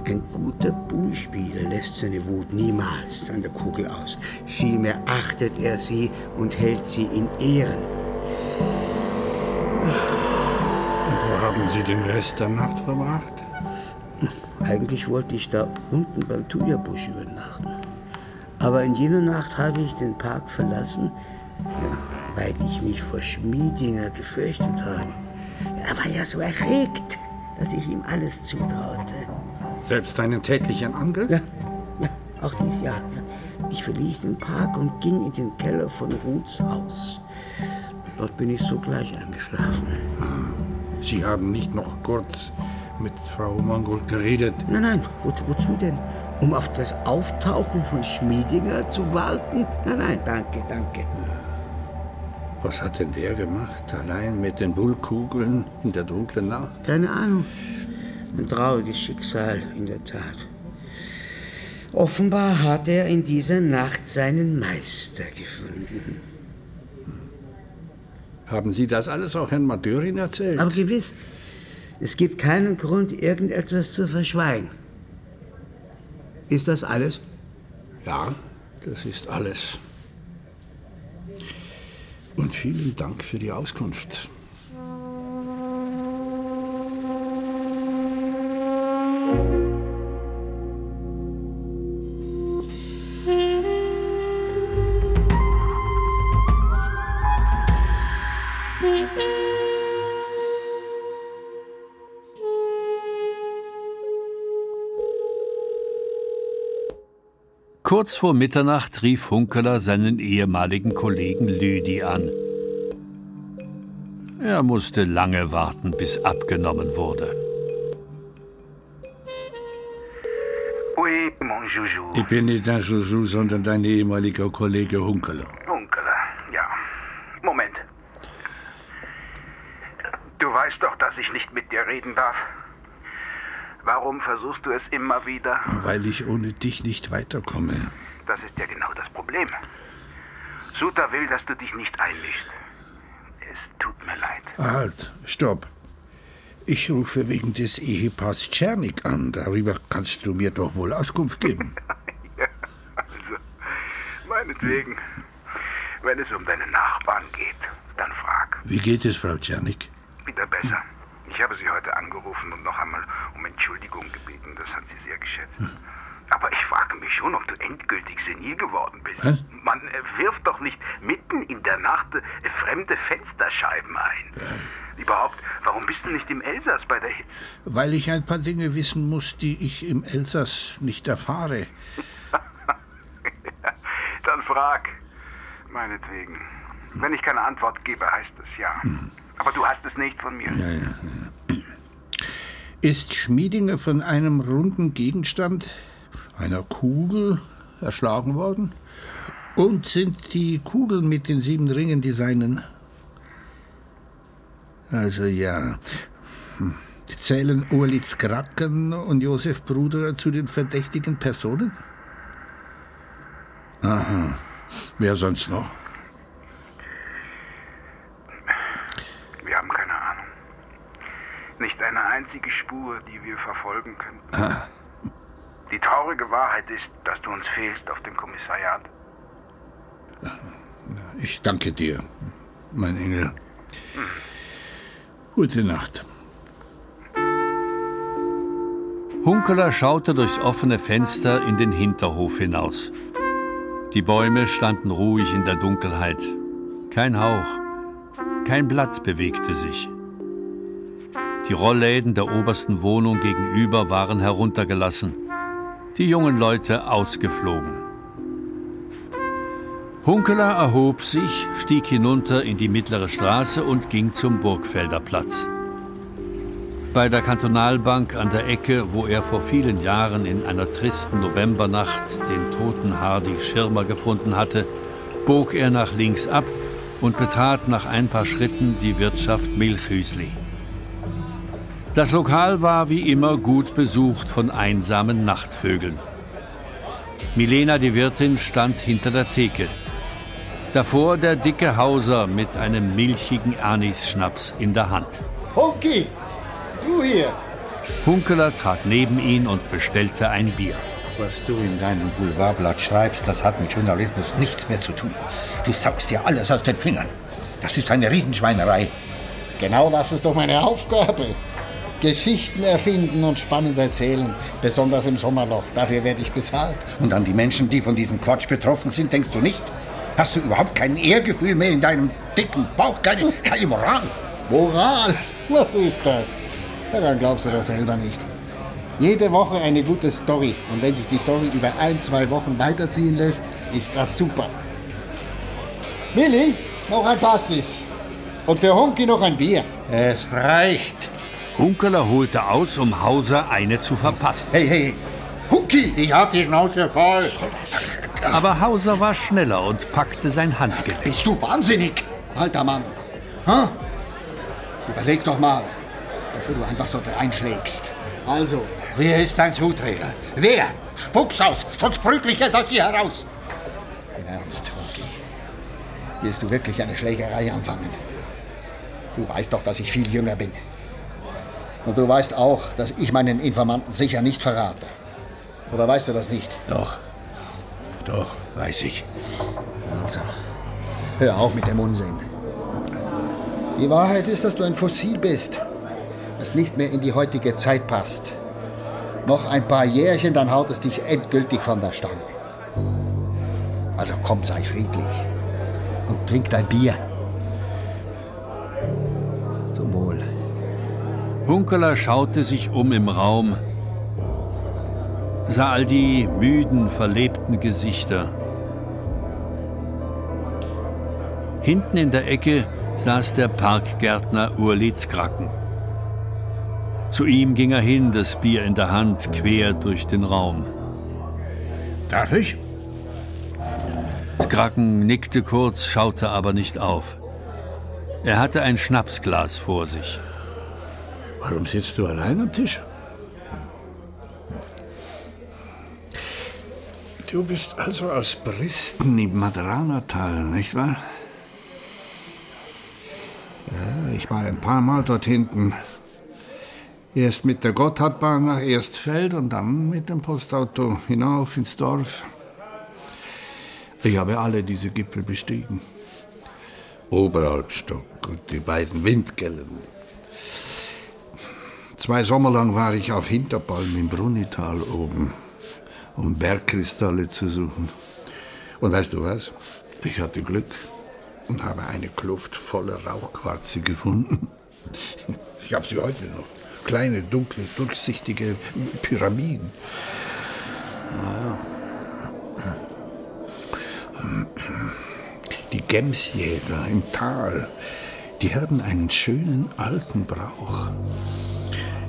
ein guter Bullspieler lässt seine Wut niemals an der Kugel aus. Vielmehr achtet er sie und hält sie in Ehren. Und wo haben Sie den Rest der Nacht verbracht? Eigentlich wollte ich da unten beim Thujabusch übernachten. Aber in jener Nacht habe ich den Park verlassen, ja, weil ich mich vor Schmiedinger gefürchtet habe. Er war ja so erregt, dass ich ihm alles zutraute. Selbst einen tätlichen Angriff? Ja, ja auch dies Jahr. Ja. Ich verließ den Park und ging in den Keller von Ruths Haus. Dort bin ich sogleich eingeschlafen. Sie haben nicht noch kurz mit Frau Mangold geredet? Nein, nein, wo, wozu denn? Um auf das Auftauchen von Schmiedinger zu warten? Nein, nein, danke, danke. Was hat denn der gemacht? Allein mit den Bullkugeln in der dunklen Nacht? Keine Ahnung. Ein trauriges Schicksal, in der Tat. Offenbar hat er in dieser Nacht seinen Meister gefunden. Haben Sie das alles auch Herrn Madurin erzählt? Aber gewiss, es gibt keinen Grund, irgendetwas zu verschweigen. Ist das alles? Ja, das ist alles. Und vielen Dank für die Auskunft. Kurz vor Mitternacht rief Hunkeler seinen ehemaligen Kollegen Lüdi an. Er musste lange warten, bis abgenommen wurde. Oui, mon Joujou. Ich bin nicht dein Joujou, sondern dein ehemaliger Kollege Hunkeler. Hunkeler, ja. Moment. Du weißt doch, dass ich nicht mit dir reden darf. Warum versuchst du es immer wieder? Weil ich ohne dich nicht weiterkomme. Das ist ja genau das Problem. Suter will, dass du dich nicht einmischst. Es tut mir leid. Halt, stopp. Ich rufe wegen des Ehepaars Czernik an. Darüber kannst du mir doch wohl Auskunft geben. [laughs] ja, also, meinetwegen. Wenn es um deine Nachbarn geht, dann frag. Wie geht es, Frau Czernik? Wieder besser. Ich habe sie heute angerufen und noch einmal um Entschuldigung gebeten. Das hat sie sehr geschätzt. Hm. Aber ich frage mich schon, ob du endgültig senil geworden bist. Was? Man äh, wirft doch nicht mitten in der Nacht äh, fremde Fensterscheiben ein. Ja. Überhaupt, warum bist du nicht im Elsass bei der Hitze? Weil ich ein paar Dinge wissen muss, die ich im Elsass nicht erfahre. [laughs] Dann frag. Meinetwegen. Wenn ich keine Antwort gebe, heißt es ja. Hm. Aber du hast es nicht von mir. Ja, ja, ja. Ist Schmiedinger von einem runden Gegenstand, einer Kugel, erschlagen worden? Und sind die Kugeln mit den sieben Ringen die seinen? Also ja. Hm. Zählen Urlitz Kraken und Josef Bruder zu den verdächtigen Personen? Aha. Wer sonst noch? Nicht eine einzige Spur, die wir verfolgen könnten. Ah. Die traurige Wahrheit ist, dass du uns fehlst auf dem Kommissariat. Ich danke dir, mein Engel. Hm. Gute Nacht. Hunkeler schaute durchs offene Fenster in den Hinterhof hinaus. Die Bäume standen ruhig in der Dunkelheit. Kein Hauch, kein Blatt bewegte sich. Die Rollläden der obersten Wohnung gegenüber waren heruntergelassen, die jungen Leute ausgeflogen. Hunkeler erhob sich, stieg hinunter in die mittlere Straße und ging zum Burgfelder Platz. Bei der Kantonalbank an der Ecke, wo er vor vielen Jahren in einer tristen Novembernacht den toten Hardy Schirmer gefunden hatte, bog er nach links ab und betrat nach ein paar Schritten die Wirtschaft Milchhüsli. Das Lokal war wie immer gut besucht von einsamen Nachtvögeln. Milena, die Wirtin, stand hinter der Theke. Davor der dicke Hauser mit einem milchigen Anis-Schnaps in der Hand. Hunki, du hier! Hunkeler trat neben ihn und bestellte ein Bier. Was du in deinem Boulevardblatt schreibst, das hat mit Journalismus nichts mehr zu tun. Du saugst dir alles aus den Fingern. Das ist eine Riesenschweinerei. Genau das ist doch meine Aufgabe. Geschichten erfinden und spannend erzählen, besonders im Sommerloch. Dafür werde ich bezahlt. Und an die Menschen, die von diesem Quatsch betroffen sind, denkst du nicht? Hast du überhaupt kein Ehrgefühl mehr in deinem dicken Bauch? Keine, keine Moral? Moral? Was ist das? Daran glaubst du doch selber nicht. Jede Woche eine gute Story. Und wenn sich die Story über ein, zwei Wochen weiterziehen lässt, ist das super. Willi, noch ein Pastis. Und für Hunki noch ein Bier. Es reicht. Hunkeler holte aus, um Hauser eine zu verpassen. Hey, hey, Hunki, ich hab die Schnauze voll. Aber Hauser war schneller und packte sein Handgelenk. Bist du wahnsinnig, alter Mann? Ha? Überleg doch mal, bevor du einfach so einschlägst. Also. Wer ist dein Zuträger? Wer? Spuck's aus, sonst prügel ich es aus dir heraus. Im Ernst, Hunki. Willst du wirklich eine Schlägerei anfangen? Du weißt doch, dass ich viel jünger bin. Und du weißt auch, dass ich meinen Informanten sicher nicht verrate. Oder weißt du das nicht? Doch. Doch, weiß ich. Also, hör auf mit dem Unsinn. Die Wahrheit ist, dass du ein Fossil bist, das nicht mehr in die heutige Zeit passt. Noch ein paar Jährchen, dann haut es dich endgültig von der Stange. Also komm, sei friedlich und trink dein Bier. Hunkeler schaute sich um im Raum, sah all die müden, verlebten Gesichter. Hinten in der Ecke saß der Parkgärtner Urlitz Kracken. Zu ihm ging er hin, das Bier in der Hand, quer durch den Raum. Darf ich? Skracken nickte kurz, schaute aber nicht auf. Er hatte ein Schnapsglas vor sich. Warum sitzt du allein am Tisch? Du bist also aus Bristen im Madranatal, nicht wahr? Ja, ich war ein paar Mal dort hinten. Erst mit der Gotthardbahn nach Erstfeld und dann mit dem Postauto hinauf ins Dorf. Ich habe alle diese Gipfel bestiegen. Oberalpstock und die beiden Windgellen. Zwei Sommer lang war ich auf Hinterpalm im Brunnital oben, um Bergkristalle zu suchen. Und weißt du was? Ich hatte Glück und habe eine Kluft voller Rauchquarze gefunden. [laughs] Ich habe sie heute noch. Kleine, dunkle, durchsichtige Pyramiden. Naja. Die Gemsjäger im Tal, die haben einen schönen alten Brauch.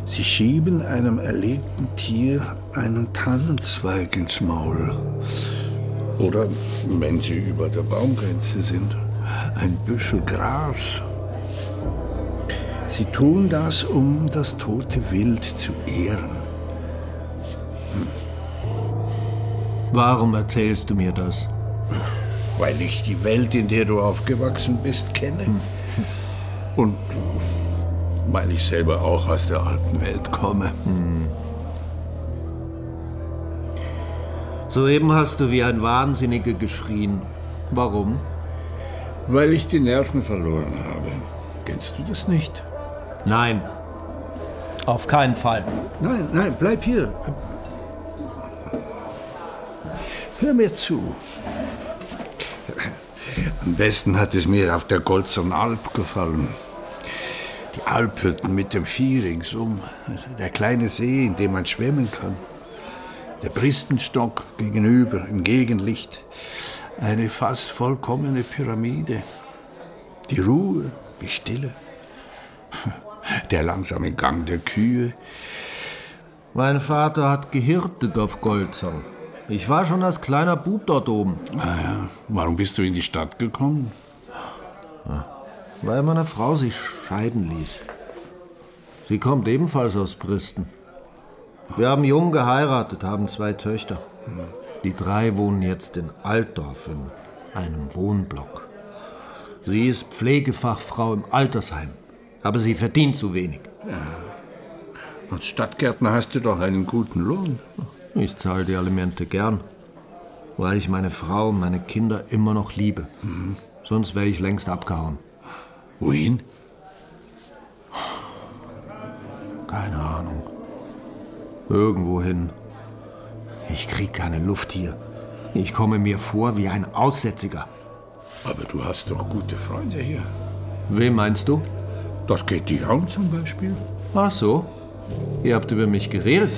Sie schieben einem erlegten Tier einen Tannenzweig ins Maul. Oder, wenn sie über der Baumgrenze sind, ein Büschel Gras. Sie tun das, um das tote Wild zu ehren. Warum erzählst du mir das? Weil ich die Welt, in der du aufgewachsen bist, kenne. Und weil ich selber auch aus der alten Welt komme. Soeben hast du wie ein Wahnsinniger geschrien. Warum? Weil ich die Nerven verloren habe. Kennst du das nicht? Nein. Auf keinen Fall. Nein, nein, bleib hier. Hör mir zu. Am besten hat es mir auf der Golzern Alp gefallen. Die Alphütten mit dem Vieh ringsum. Der kleine See, in dem man schwimmen kann. Der Bristenstock gegenüber im Gegenlicht. Eine fast vollkommene Pyramide. Die Ruhe, die Stille. [laughs] Der langsame Gang der Kühe. Mein Vater hat gehirtet auf Goldzang. Ich war schon als kleiner Bub dort oben. Ah ja. Warum bist du in die Stadt gekommen? Weil meine Frau sich scheiden ließ. Sie kommt ebenfalls aus Bristen. Wir haben jung geheiratet, haben zwei Töchter. Die drei wohnen jetzt in Altdorf in einem Wohnblock. Sie ist Pflegefachfrau im Altersheim, aber sie verdient zu wenig. Als Stadtgärtner hast du doch einen guten Lohn. Ich zahle die Alimente gern, weil ich meine Frau und meine Kinder immer noch liebe. Sonst wäre ich längst abgehauen. Wohin? Keine Ahnung. Irgendwohin. Ich krieg keine Luft hier. Ich komme mir vor wie ein Aussätziger. Aber du hast doch gute Freunde hier. Wem meinst du? Das geht die Raum zum Beispiel. Ach so. Ihr habt über mich geredet.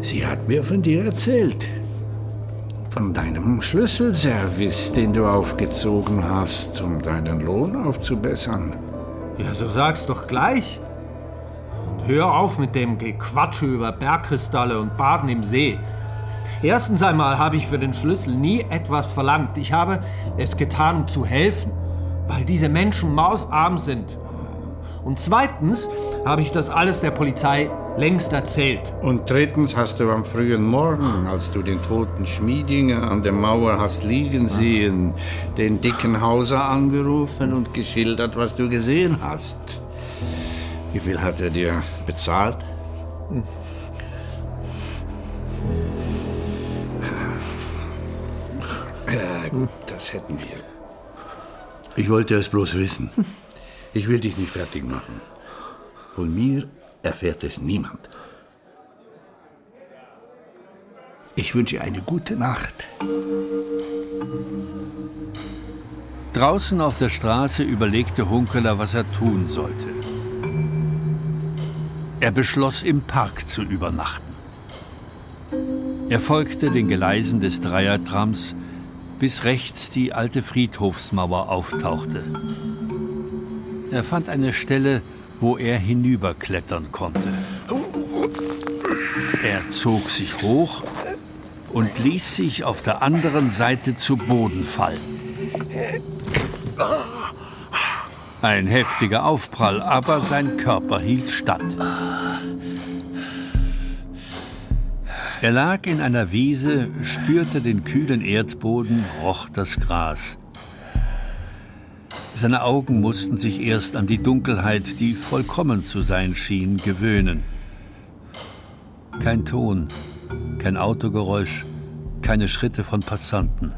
Sie hat mir von dir erzählt. Von deinem Schlüsselservice, den du aufgezogen hast, um deinen Lohn aufzubessern. Ja, so sag's doch gleich. Und hör auf mit dem Gequatsche über Bergkristalle und Baden im See. Erstens einmal habe ich für den Schlüssel nie etwas verlangt. Ich habe es getan, um zu helfen, weil diese Menschen mausarm sind. Und zweitens habe ich das alles der Polizei längst erzählt. Und drittens hast du am frühen Morgen, als du den toten Schmiedinger an der Mauer hast liegen sehen, den dicken Hauser angerufen und geschildert, was du gesehen hast. Wie viel hat er dir bezahlt? Hm. Ja, gut, das hätten wir. Ich wollte es bloß wissen. Ich will dich nicht fertig machen. Von mir erfährt es niemand. Ich wünsche eine gute Nacht. Draußen auf der Straße überlegte Hunkeler, was er tun sollte. Er beschloss, im Park zu übernachten. Er folgte den Geleisen des Dreiertrams, bis rechts die alte Friedhofsmauer auftauchte. Er fand eine Stelle, wo er hinüberklettern konnte. Er zog sich hoch und ließ sich auf der anderen Seite zu Boden fallen. Ein heftiger Aufprall, aber sein Körper hielt stand. Er lag in einer Wiese, spürte den kühlen Erdboden, roch das Gras. Seine Augen mussten sich erst an die Dunkelheit, die vollkommen zu sein schien, gewöhnen. Kein Ton, kein Autogeräusch, keine Schritte von Passanten.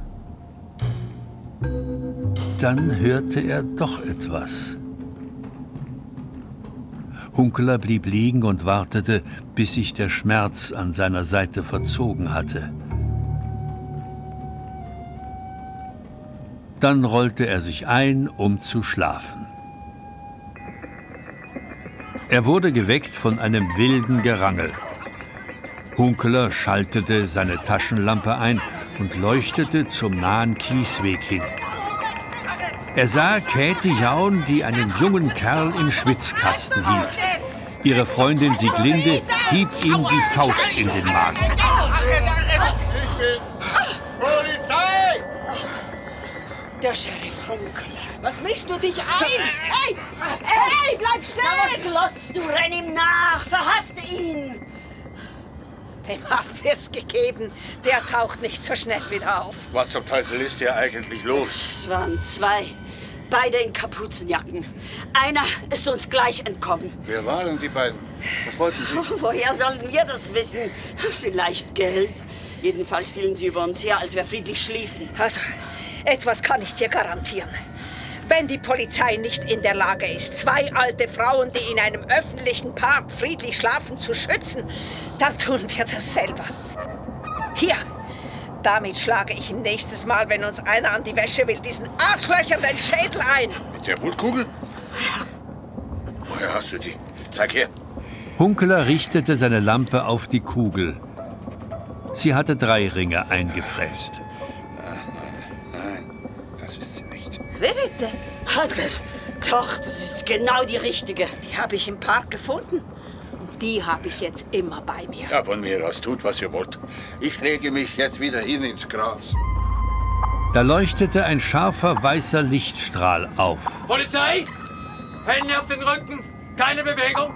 Dann hörte er doch etwas. Hunkeler blieb liegen und wartete, bis sich der Schmerz an seiner Seite verzogen hatte. Dann rollte er sich ein, um zu schlafen. Er wurde geweckt von einem wilden Gerangel. Hunkeler schaltete seine Taschenlampe ein und leuchtete zum nahen Kiesweg hin. Er sah Käthe Jaun, die einen jungen Kerl im Schwitzkasten hielt. Ihre Freundin Sieglinde hieb ihm die Faust in den Magen. Polizei! Der Sheriff Hunkeler. Was mischst du dich ein? Hey! Hey, bleib stehen! Na, was glotzt du? Renn ihm nach! Verhafte ihn! Dem Abfriss gegeben. Der taucht nicht so schnell wieder auf. Was zum Teufel ist hier eigentlich los? Es waren zwei. Beide in Kapuzenjacken. Einer ist uns gleich entkommen. Wer waren die beiden? Was wollten Sie? Woher sollen wir das wissen? Vielleicht Geld. Jedenfalls fielen sie über uns her, als wir friedlich schliefen. Also, etwas kann ich dir garantieren. Wenn die Polizei nicht in der Lage ist, zwei alte Frauen, die in einem öffentlichen Park friedlich schlafen, zu schützen, dann tun wir das selber. Hier, damit schlage ich nächstes Mal, wenn uns einer an die Wäsche will, diesen Arschlöchern den Schädel ein. Mit der Wundkugel? Woher hast du die? Zeig her. Hunkeler richtete seine Lampe auf die Kugel. Sie hatte drei Ringe eingefräst. Wie bitte? Hat es? Doch, das ist genau die richtige. Die habe ich im Park gefunden. Und die habe ich jetzt immer bei mir. Ja, von mir aus tut, was ihr wollt. Ich lege mich jetzt wieder hin ins Gras. Da leuchtete ein scharfer weißer Lichtstrahl auf. Polizei! Hände auf den Rücken! Keine Bewegung!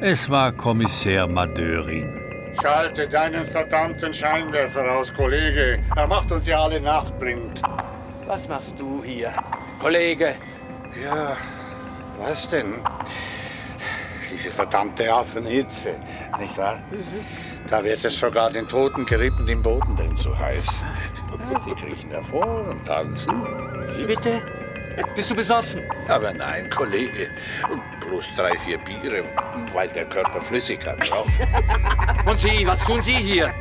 Es war Kommissär Madörin. Schalte deinen verdammten Scheinwerfer aus, Kollege. Er macht uns ja alle nachtblind. Was machst du hier, Kollege? Ja, was denn? Diese verdammte Affenhitze, nicht wahr? Da wird es sogar den toten Gerippen im Boden drin zu heiß. Sie kriechen hervor und tanzen. Wie bitte? Bist du besoffen? Aber nein, Kollege. Plus drei, vier Biere, weil der Körper Flüssigkeit braucht. Und Sie, was tun Sie hier?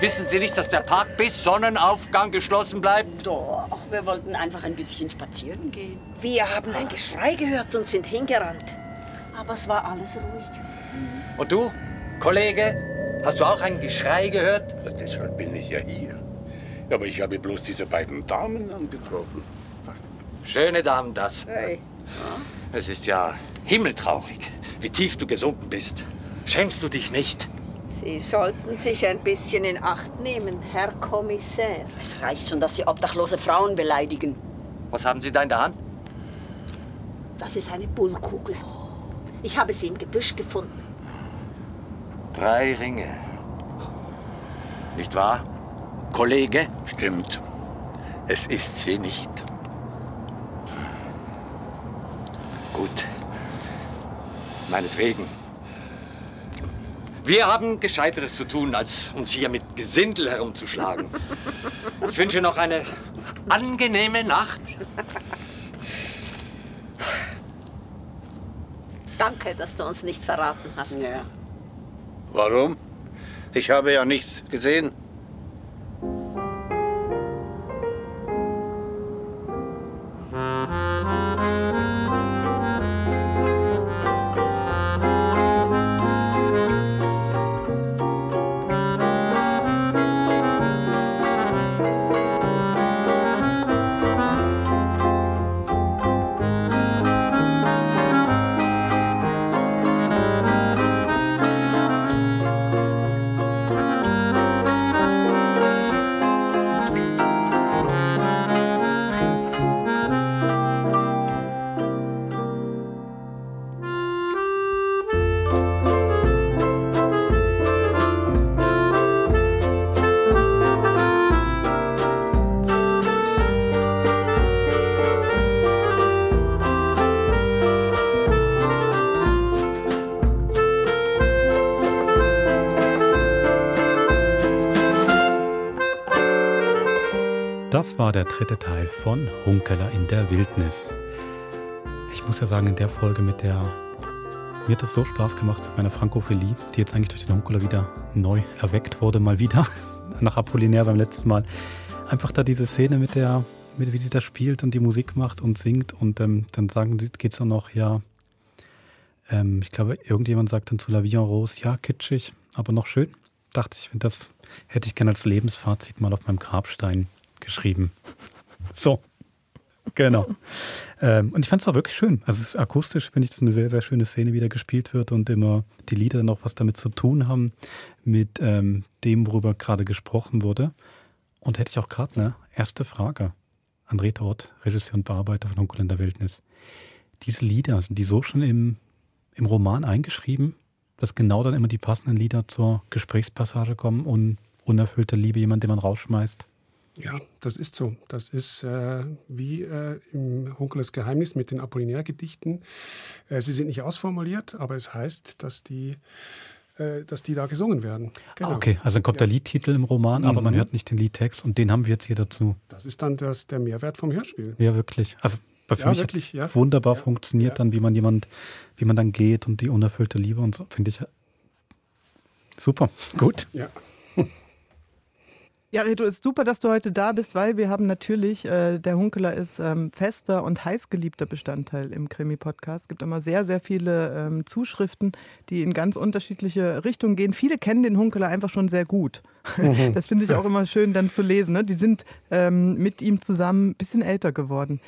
Wissen Sie nicht, dass der Park bis Sonnenaufgang geschlossen bleibt? Doch, wir wollten einfach ein bisschen spazieren gehen. Wir haben ein Geschrei gehört und sind hingerannt. Aber es war alles ruhig. Und du, Kollege, hast du auch ein Geschrei gehört? Ja, deshalb bin ich ja hier. Aber ich habe bloß diese beiden Damen angetroffen. Schöne Damen, das. Hey. Es ist ja himmeltraurig, wie tief du gesunken bist. Schämst du dich nicht? Sie sollten sich ein bisschen in Acht nehmen, Herr Kommissär. Es reicht schon, dass Sie obdachlose Frauen beleidigen. Was haben Sie da in der Hand? Das ist eine Bullkugel. Ich habe sie im Gebüsch gefunden. Drei Ringe. Nicht wahr, Kollege? Stimmt. Es ist sie nicht. Gut. Meinetwegen. Wir haben Gescheiteres zu tun, als uns hier mit Gesindel herumzuschlagen. Ich wünsche noch eine angenehme Nacht. Danke, dass du uns nicht verraten hast. Ja. Warum? Ich habe ja nichts gesehen. Das war der dritte Teil von Hunkeler in der Wildnis. Ich muss ja sagen, in der Folge mit der. Mir hat es so Spaß gemacht mit meiner Frankophilie, die jetzt eigentlich durch den Hunkeler wieder neu erweckt wurde, mal wieder. [laughs] Nach Apollinaire beim letzten Mal. Einfach da diese Szene mit der, mit wie sie da spielt und die Musik macht und singt und ähm, dann sagen sie, geht's dann noch, ja. Ähm, ich glaube, irgendjemand sagt dann zu La Vie en Rose, ja, kitschig, aber noch schön. Dachte ich, das hätte ich gerne als Lebensfazit mal auf meinem Grabstein geschrieben. So, genau. Ähm, und ich fand es auch wirklich schön. Also ist akustisch finde ich das eine sehr, sehr schöne Szene, wie da gespielt wird und immer die Lieder noch was damit zu tun haben, mit ähm, dem, worüber gerade gesprochen wurde. Und hätte ich auch gerade eine erste Frage. André Tort, Regisseur und Bearbeiter von Hunkeländer Wildnis. Diese Lieder, sind die so schon im, im Roman eingeschrieben, dass genau dann immer die passenden Lieder zur Gesprächspassage kommen und unerfüllte Liebe, jemand, den man rausschmeißt? Ja, das ist so. Das ist äh, wie äh, im Hunkeles Geheimnis mit den Apollinaire-Gedichten. Äh, sie sind nicht ausformuliert, aber es heißt, dass die, äh, dass die da gesungen werden. Genau. okay, also dann kommt ja. der Liedtitel im Roman, aber mhm. man hört nicht den Liedtext und den haben wir jetzt hier dazu. Das ist dann das, der Mehrwert vom Hörspiel. Ja, wirklich. Also für ja, mich wirklich, ja. wunderbar ja. funktioniert dann, wie man jemand, wie man dann geht und die unerfüllte Liebe und so, finde ich super. [laughs] Gut. Ja. Ja, Reto, ist super, dass du heute da bist, weil wir haben natürlich, äh, der Hunkeler ist ähm, fester und heißgeliebter Bestandteil im Krimi-Podcast. Es gibt immer sehr, sehr viele ähm, Zuschriften, die in ganz unterschiedliche Richtungen gehen. Viele kennen den Hunkeler einfach schon sehr gut. Mhm. [laughs] Das finde ich auch immer schön dann zu lesen. Ne? Die sind ähm, mit ihm zusammen ein bisschen älter geworden.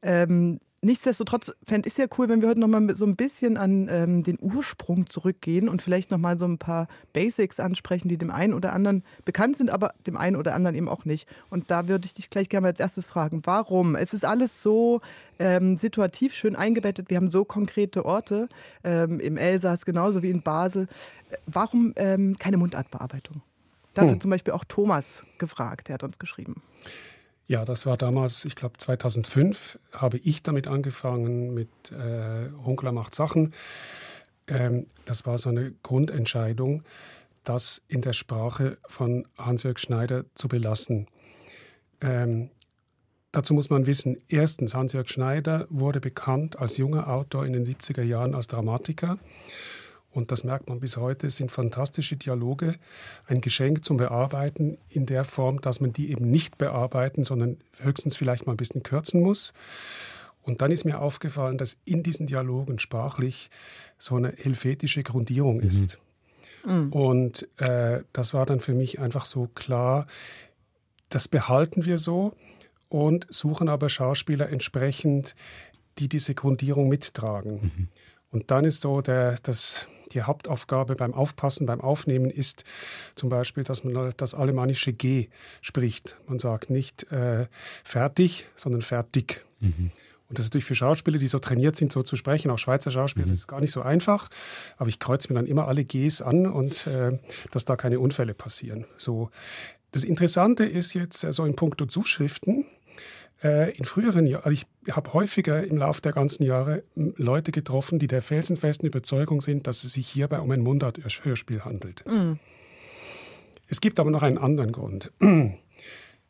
Ähm, Nichtsdestotrotz fände ich es ja cool, wenn wir heute nochmal so ein bisschen an ähm, den Ursprung zurückgehen und vielleicht nochmal so ein paar Basics ansprechen, die dem einen oder anderen bekannt sind, aber dem einen oder anderen eben auch nicht. Und da würde ich dich gleich gerne mal als erstes fragen, warum? Es ist alles so ähm, situativ schön eingebettet. Wir haben so konkrete Orte, ähm, im Elsass genauso wie in Basel. Warum ähm, keine Mundartbearbeitung? Das hm. hat zum Beispiel auch Thomas gefragt, der hat uns geschrieben. Ja, das war damals, ich glaube 2005, habe ich damit angefangen mit äh, Hunkler macht Sachen. Ähm, das war so eine Grundentscheidung, das in der Sprache von Hans-Jörg Schneider zu belassen. Ähm, dazu muss man wissen, erstens, Hans-Jörg Schneider wurde bekannt als junger Autor in den 70er Jahren als Dramatiker und das merkt man bis heute, es sind fantastische Dialoge, ein Geschenk zum Bearbeiten in der Form, dass man die eben nicht bearbeiten, sondern höchstens vielleicht mal ein bisschen kürzen muss. Und dann ist mir aufgefallen, dass in diesen Dialogen sprachlich so eine helvetische Grundierung mhm. ist. Mhm. Und äh, das war dann für mich einfach so klar, das behalten wir so und suchen aber Schauspieler entsprechend, die diese Grundierung mittragen. Mhm. Und dann ist so der, das, die Hauptaufgabe beim Aufpassen, beim Aufnehmen ist zum Beispiel, dass man das alemannische G spricht. Man sagt nicht äh, fertig, sondern fertig. Mhm. Und das ist natürlich für Schauspieler, die so trainiert sind, so zu sprechen, auch Schweizer Schauspieler, mhm. das ist gar nicht so einfach. Aber ich kreuze mir dann immer alle Gs an und äh, dass da keine Unfälle passieren. So. Das Interessante ist jetzt, so also in puncto Zuschriften, äh, in früheren Jahren, also ich habe häufiger im Laufe der ganzen Jahre Leute getroffen, die der felsenfesten Überzeugung sind, dass es sich hierbei um ein Mundart-Hörspiel handelt. Mhm. Es gibt aber noch einen anderen Grund.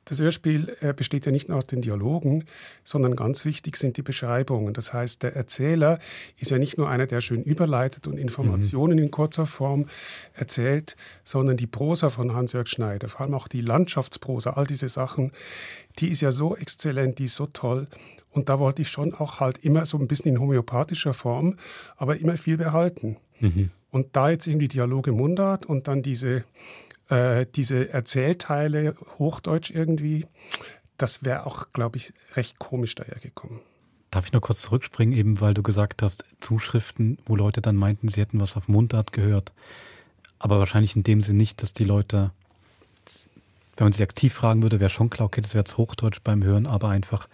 Das Hörspiel äh, besteht ja nicht nur aus den Dialogen, sondern ganz wichtig sind die Beschreibungen. Das heißt, der Erzähler ist ja nicht nur einer, der schön überleitet und Informationen mhm. in kurzer Form erzählt, sondern die Prosa von Hans-Jörg Schneider, vor allem auch die Landschaftsprosa, all diese Sachen, die ist ja so exzellent, die ist so toll. Und da wollte ich schon auch halt immer so ein bisschen in homöopathischer Form, aber immer viel behalten. Mhm. Und da jetzt irgendwie Dialoge Mundart und dann diese äh, diese Erzählteile Hochdeutsch irgendwie, das wäre auch, glaube ich, recht komisch dahergekommen. Darf ich noch kurz zurückspringen, eben weil du gesagt hast, Zuschriften, wo Leute dann meinten, sie hätten was auf Mundart gehört. Aber wahrscheinlich in dem Sinne nicht, dass die Leute, wenn man sie aktiv fragen würde, wäre schon klar, okay, das wäre jetzt Hochdeutsch beim Hören, aber einfach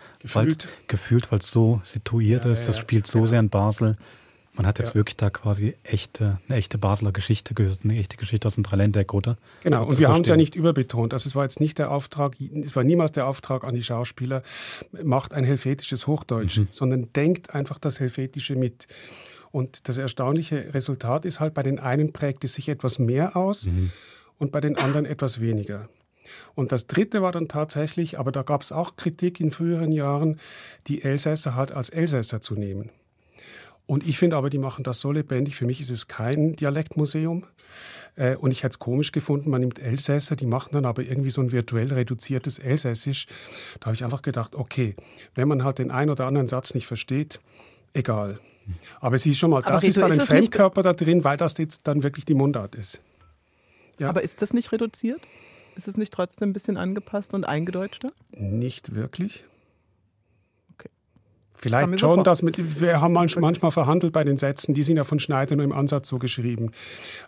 gefühlt, weil es so situiert ja, ist, das ja, spielt so genau. sehr in Basel. Man hat jetzt ja. wirklich da quasi echte, eine echte Basler Geschichte gehört, eine echte Geschichte aus dem Dreiländeck, oder? Genau, und wir haben es ja nicht überbetont. Das war jetzt nicht der Auftrag, es war niemals der Auftrag an die Schauspieler, macht ein helvetisches Hochdeutsch, mhm. sondern denkt einfach das Helvetische mit. Und das erstaunliche Resultat ist halt, bei den einen prägt es sich etwas mehr aus mhm. und bei den anderen etwas weniger. Und das Dritte war dann tatsächlich, aber da gab es auch Kritik in früheren Jahren, die Elsässer halt als Elsässer zu nehmen. Und ich finde aber, die machen das so lebendig. Für mich ist es kein Dialektmuseum. Äh, und ich hätte es komisch gefunden, man nimmt Elsässer, die machen dann aber irgendwie so ein virtuell reduziertes Elsässisch. Da habe ich einfach gedacht, okay, wenn man halt den einen oder anderen Satz nicht versteht, egal. Aber es ist schon mal, das ist dann ein Fremdkörper da drin, weil das jetzt dann wirklich die Mundart ist. Ja. Aber ist das nicht reduziert? Ist es nicht trotzdem ein bisschen angepasst und eingedeutschter? Nicht wirklich. Vielleicht schon, dass mit, wir haben manchmal verhandelt bei den Sätzen, die sind ja von Schneider nur im Ansatz so geschrieben.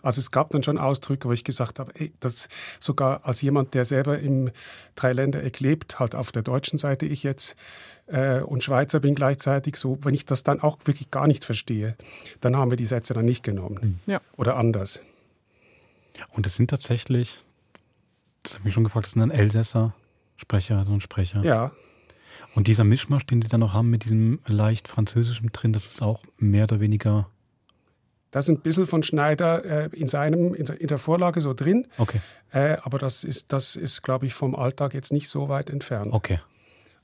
Also es gab dann schon Ausdrücke, wo ich gesagt habe, ey, das sogar als jemand, der selber im Dreiländereck lebt, halt auf der deutschen Seite ich jetzt äh, und Schweizer bin gleichzeitig so, wenn ich das dann auch wirklich gar nicht verstehe, dann haben wir die Sätze dann nicht genommen. Hm. Ja. Oder anders. Und es sind tatsächlich, das habe ich schon gefragt, das sind dann Elsässer Sprecherinnen und Sprecher. Ja. Und dieser Mischmasch, den Sie dann noch haben mit diesem leicht französischen drin, das ist auch mehr oder weniger. Das ist ein bisschen von Schneider äh, in seinem, in, der Vorlage so drin. Okay. Äh, aber das ist, das ist, glaube ich, vom Alltag jetzt nicht so weit entfernt. Okay.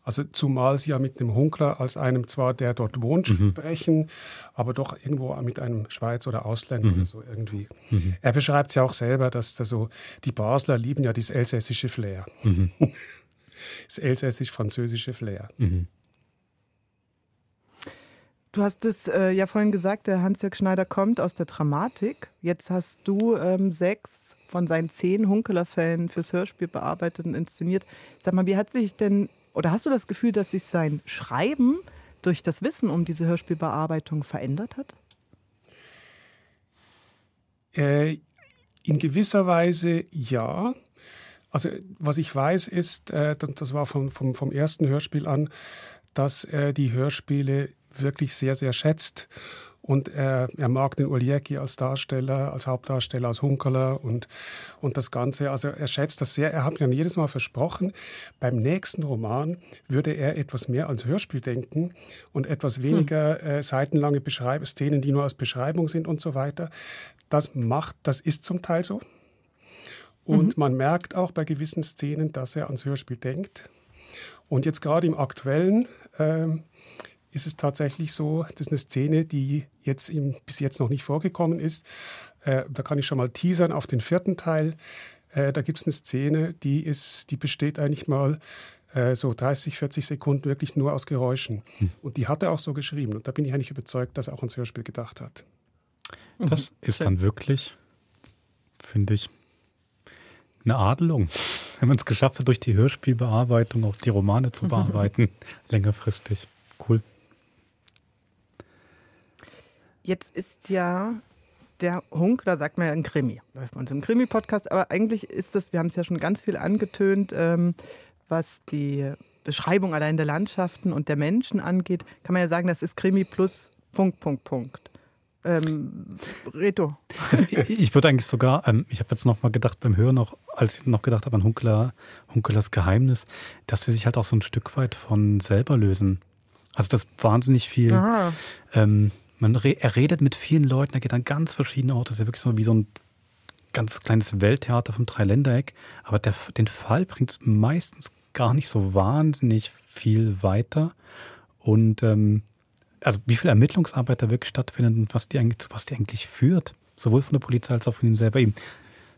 Also zumal sie ja mit einem Hunkler als einem zwar, der dort wohnt, mhm. sprechen, aber doch irgendwo mit einem Schweiz oder Ausländer mhm. oder so irgendwie. Mhm. Er beschreibt es ja auch selber, dass da so, die Basler lieben ja dieses elsässische Flair. [laughs] Das elsässisch-französische Flair. Mhm. Du hast es äh, ja vorhin gesagt, der Hans-Jörg Schneider kommt aus der Dramatik. Jetzt hast du ähm, sechs von seinen zehn Hunkeler-Fällen fürs Hörspiel bearbeitet und inszeniert. Sag mal, wie hat sich denn, oder hast du das Gefühl, dass sich sein Schreiben durch das Wissen um diese Hörspielbearbeitung verändert hat? Äh, in gewisser Weise ja. Also was ich weiß ist, äh, das war vom, vom, vom ersten Hörspiel an, dass er die Hörspiele wirklich sehr, sehr schätzt. Und er, er mag den Uliecki als Darsteller, als Hauptdarsteller, als Hunkerler und, und das Ganze. Also er schätzt das sehr. Er hat mir jedes Mal versprochen, beim nächsten Roman würde er etwas mehr ans Hörspiel denken und etwas hm. weniger hm. äh, seitenlange Beschreib Szenen, die nur als Beschreibung sind und so weiter. Das macht, das ist zum Teil so. Und mhm. man merkt auch bei gewissen Szenen, dass er ans Hörspiel denkt. Und jetzt gerade im aktuellen ähm, ist es tatsächlich so, das ist eine Szene, die jetzt ihm bis jetzt noch nicht vorgekommen ist. Äh, da kann ich schon mal teasern auf den vierten Teil. Äh, da gibt es eine Szene, die, ist, die besteht eigentlich mal äh, so 30, 40 Sekunden wirklich nur aus Geräuschen. Hm. Und die hat er auch so geschrieben. Und da bin ich eigentlich überzeugt, dass er auch ans Hörspiel gedacht hat. Das mhm. ist dann wirklich, finde ich, eine Adelung, wenn man es geschafft hat, durch die Hörspielbearbeitung auch die Romane zu bearbeiten, längerfristig. Cool. Jetzt ist ja der Hunkler, sagt man ja ein Krimi, läuft man im Krimi-Podcast, aber eigentlich ist das, wir haben es ja schon ganz viel angetönt, ähm, was die Beschreibung allein der Landschaften und der Menschen angeht, kann man ja sagen, das ist Krimi plus Punkt, Punkt, Punkt. Ähm, Reto. Also ich, ich würde eigentlich sogar, ähm, ich habe jetzt noch mal gedacht beim Hören, noch, als ich noch gedacht habe an Hunkler, Hunkelers Geheimnis, dass sie sich halt auch so ein Stück weit von selber lösen. Also das wahnsinnig viel. Ähm, man re er redet mit vielen Leuten, er geht an ganz verschiedene Orte. Das ist ja wirklich so wie so ein ganz kleines Welttheater vom Dreiländereck. Aber der, den Fall bringt es meistens gar nicht so wahnsinnig viel weiter. Und ähm, also wie viel Ermittlungsarbeit da wirklich stattfindet und was die eigentlich, was die eigentlich führt, sowohl von der Polizei als auch von ihm selber eben.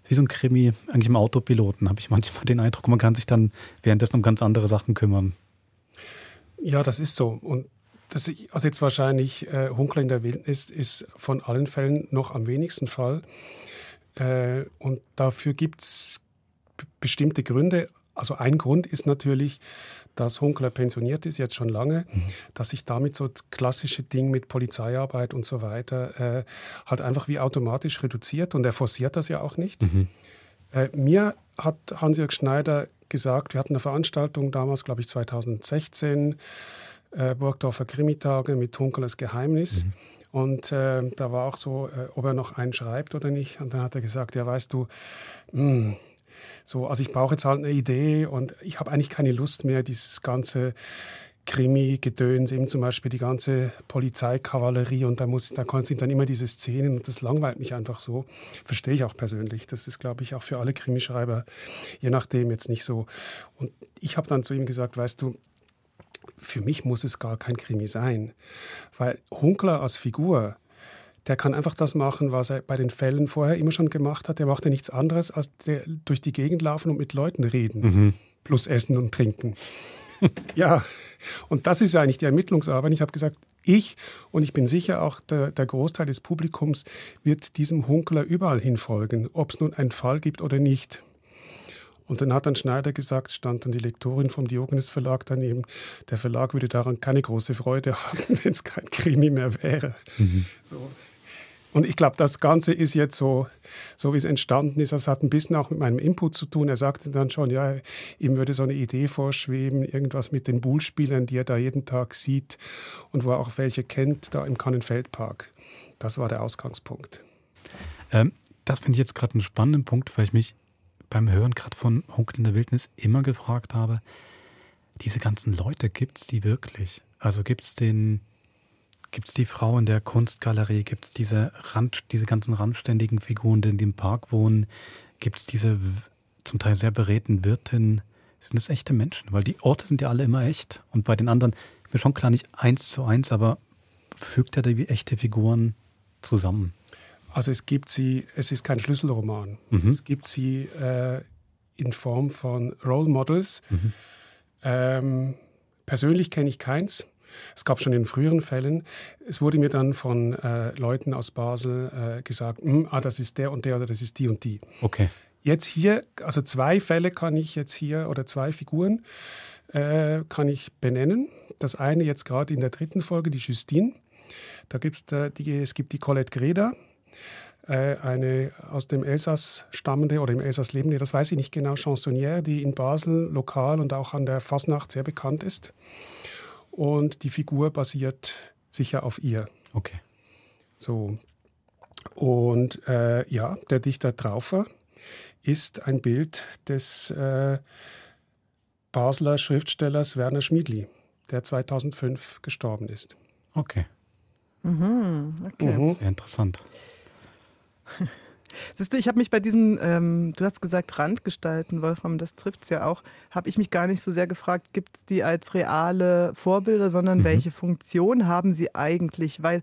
Wie so ein Krimi, eigentlich im Autopiloten, habe ich manchmal den Eindruck, man kann sich dann währenddessen um ganz andere Sachen kümmern. Ja, das ist so. Und das, also jetzt wahrscheinlich äh, Hunkler in der Wildnis ist von allen Fällen noch am wenigsten Fall. Äh, und dafür gibt es bestimmte Gründe. Also ein Grund ist natürlich, dass Hunkler pensioniert ist, jetzt schon lange, mhm. dass sich damit so das klassische Ding mit Polizeiarbeit und so weiter äh, halt einfach wie automatisch reduziert und er forciert das ja auch nicht. Mhm. Äh, mir hat Hans-Jörg Schneider gesagt, wir hatten eine Veranstaltung damals, glaube ich 2016, äh, Burgdorfer Krimitage mit Hunkelers Geheimnis. Mhm. Und äh, da war auch so, äh, ob er noch einen schreibt oder nicht. Und dann hat er gesagt, ja, weißt du, mh, hm, so, also ich brauche jetzt halt eine Idee und ich habe eigentlich keine Lust mehr, dieses ganze Krimi-Gedöns, eben zum Beispiel die ganze Polizeikavallerie und da, muss, da sind dann immer diese Szenen und das langweilt mich einfach so. Verstehe ich auch persönlich. Das ist, glaube ich, auch für alle Krimischreiber, je nachdem jetzt nicht so. Und ich habe dann zu ihm gesagt, weißt du, für mich muss es gar kein Krimi sein, weil Hunkler als Figur, der kann einfach das machen, was er bei den Fällen vorher immer schon gemacht hat. Der macht ja nichts anderes, als durch die Gegend laufen und mit Leuten reden. Mhm. Plus essen und trinken. [laughs] ja, und das ist eigentlich die Ermittlungsarbeit. Ich habe gesagt, ich und ich bin sicher auch der, der, Großteil des Publikums wird diesem Hunkler überall hinfolgen, ob es nun einen Fall gibt oder nicht. Und dann hat dann Schneider gesagt, stand dann die Lektorin vom Diogenes Verlag daneben, der Verlag würde daran keine große Freude haben, [laughs] wenn es kein Krimi mehr wäre. Mhm. So. Und ich glaube, das Ganze ist jetzt so, so wie es entstanden ist, das hat ein bisschen auch mit meinem Input zu tun. Er sagte dann schon, ja, ihm würde so eine Idee vorschweben, irgendwas mit den Bullspielern, die er da jeden Tag sieht und wo er auch welche kennt, da im Kannenfeldpark. Das war der Ausgangspunkt. Ähm, das finde ich jetzt gerade einen spannenden Punkt, weil ich mich beim Hören gerade von Hunkel in der Wildnis immer gefragt habe, diese ganzen Leute, gibt es die wirklich? Also gibt es den Gibt es die Frau in der Kunstgalerie? Gibt es diese, diese ganzen randständigen Figuren, die in dem Park wohnen? Gibt es diese zum Teil sehr beredten Wirtinnen? Sind das echte Menschen? Weil die Orte sind ja alle immer echt. Und bei den anderen, mir schon klar, nicht eins zu eins, aber fügt er da wie echte Figuren zusammen? Also es gibt sie, es ist kein Schlüsselroman. Mhm. Es gibt sie äh, in Form von Role Models. Mhm. Ähm, persönlich kenne ich keins. Es gab schon in früheren Fällen, es wurde mir dann von äh, Leuten aus Basel äh, gesagt, hm, ah, das ist der und der oder das ist die und die. Okay. Jetzt hier, also zwei Fälle kann ich jetzt hier oder zwei Figuren äh, kann ich benennen. Das eine jetzt gerade in der dritten Folge, die Justine. Da gibt's da die, es gibt die Colette Greda, äh, eine aus dem Elsass stammende oder im Elsass lebende, das weiß ich nicht genau, Chansonnière, die in Basel lokal und auch an der Fasnacht sehr bekannt ist und die Figur basiert sicher auf ihr. Okay. So. Und äh, ja, der Dichter Traufer ist ein Bild des äh, Basler Schriftstellers Werner Schmiedli, der 2005 gestorben ist. Okay. Mhm, okay. Mhm. Sehr interessant. [laughs] Siehst du, ich habe mich bei diesen, ähm, du hast gesagt Randgestalten, Wolfram, das trifft es ja auch, habe ich mich gar nicht so sehr gefragt, gibt es die als reale Vorbilder, sondern mhm. welche Funktion haben sie eigentlich? Weil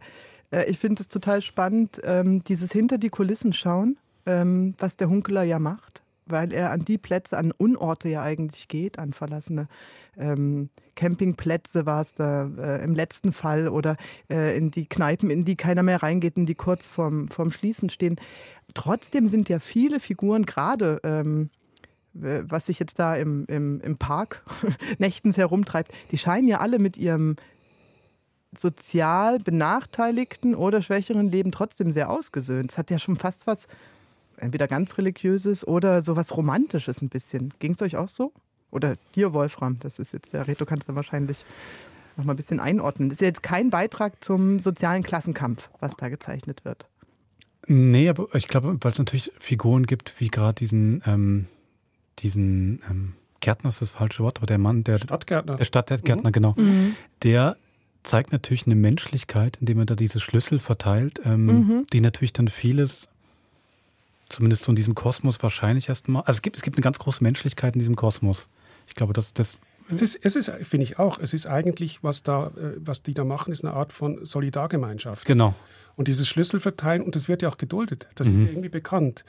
äh, ich finde es total spannend, ähm, dieses hinter die Kulissen schauen, ähm, was der Hunkeler ja macht, weil er an die Plätze, an Unorte ja eigentlich geht, an verlassene ähm, Campingplätze war es da äh, im letzten Fall oder äh, in die Kneipen, in die keiner mehr reingeht und die kurz vorm, vorm Schließen stehen. Trotzdem sind ja viele Figuren gerade, ähm, was sich jetzt da im, im, im Park [laughs] nächtens herumtreibt, die scheinen ja alle mit ihrem sozial benachteiligten oder schwächeren Leben trotzdem sehr ausgesöhnt. Es hat ja schon fast was, entweder ganz religiöses oder so was Romantisches ein bisschen. Ging es euch auch so? Oder dir, Wolfram, das ist jetzt der Reto, kannst du wahrscheinlich noch mal ein bisschen einordnen. Das ist jetzt kein Beitrag zum sozialen Klassenkampf, was da gezeichnet wird. Nee, aber ich glaube, weil es natürlich Figuren gibt, wie gerade diesen, ähm, diesen ähm, Gärtner ist das falsche Wort, aber der Mann, der Stadtgärtner, der Stadtgärtner, Mhm. genau, Mhm. der zeigt natürlich eine Menschlichkeit, indem er da diese Schlüssel verteilt, ähm, Mhm. die natürlich dann vieles, zumindest so in diesem Kosmos wahrscheinlich erstmal, also es gibt, es gibt eine ganz große Menschlichkeit in diesem Kosmos. Ich glaube, das, das Es ist, es ist finde ich auch, es ist eigentlich, was, da, äh, was die da machen, ist eine Art von Solidargemeinschaft. Genau. Und dieses Schlüssel verteilen, und das wird ja auch geduldet, das ist Mhm. ja irgendwie bekannt.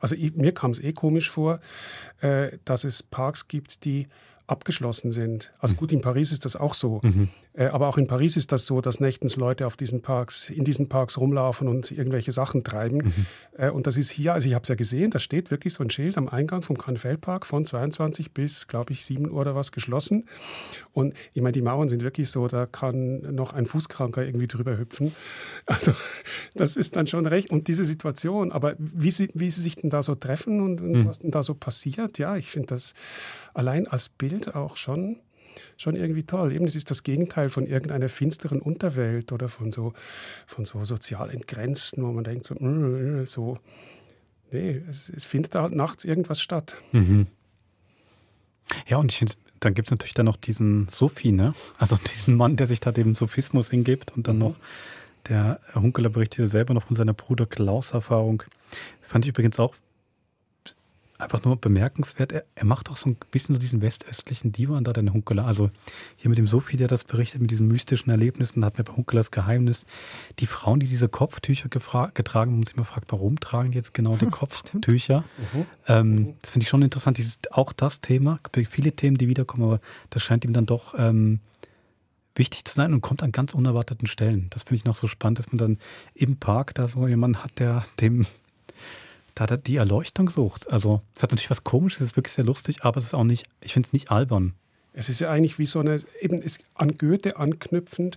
Also ich, mir kam es eh komisch vor, äh, dass es Parks gibt, die abgeschlossen sind. Also gut, in Paris ist das auch so. Mhm. Äh, aber auch in Paris ist das so, dass nächtens Leute auf diesen Parks, in diesen Parks rumlaufen und irgendwelche Sachen treiben. Mhm. Äh, und das ist hier, also ich habe es ja gesehen, da steht wirklich so ein Schild am Eingang vom Kannfeldpark von 22 bis, glaube ich, 7 Uhr oder was geschlossen. Und ich meine, die Mauern sind wirklich so, da kann noch ein Fußkranker irgendwie drüber hüpfen. [laughs] Also das ist dann schon recht. Und diese Situation, aber wie sie, wie sie sich denn da so treffen und, und Mhm. was denn da so passiert, ja, ich finde das allein als Bild auch schon schon irgendwie toll. Eben, es ist das Gegenteil von irgendeiner finsteren Unterwelt oder von so, von so sozial entgrenzten, wo man denkt, so, äh, äh, so. nee, es, es findet da halt nachts irgendwas statt. Mhm. Ja, und ich finde, dann gibt es natürlich dann noch diesen Sophie, ne? Also [laughs] diesen Mann, der sich da dem Sophismus hingibt und dann noch der Hunkeler berichtete selber noch von seiner Bruder Klaus-Erfahrung. Fand ich übrigens auch einfach nur bemerkenswert. Er, er macht auch so ein bisschen so diesen westöstlichen Divan da, den Hunkeler. Also hier mit dem Sophie, der das berichtet, mit diesen mystischen Erlebnissen, da hat mir bei Hunkelers Geheimnis die Frauen, die diese Kopftücher getragen haben, sich immer fragt, warum tragen die jetzt genau die [laughs] Kopftücher? Ähm, das finde ich schon interessant. Dieses, auch das Thema, es gibt viele Themen, die wiederkommen, aber das scheint ihm dann doch ähm, wichtig zu sein und kommt an ganz unerwarteten Stellen. Das finde ich noch so spannend, dass man dann im Park da so jemanden hat, der dem da hat er die Erleuchtung sucht. Also es hat natürlich was Komisches, es ist wirklich sehr lustig, aber es ist auch nicht, ich finde es nicht albern. Es ist ja eigentlich wie so eine, eben ist an Goethe anknüpfend,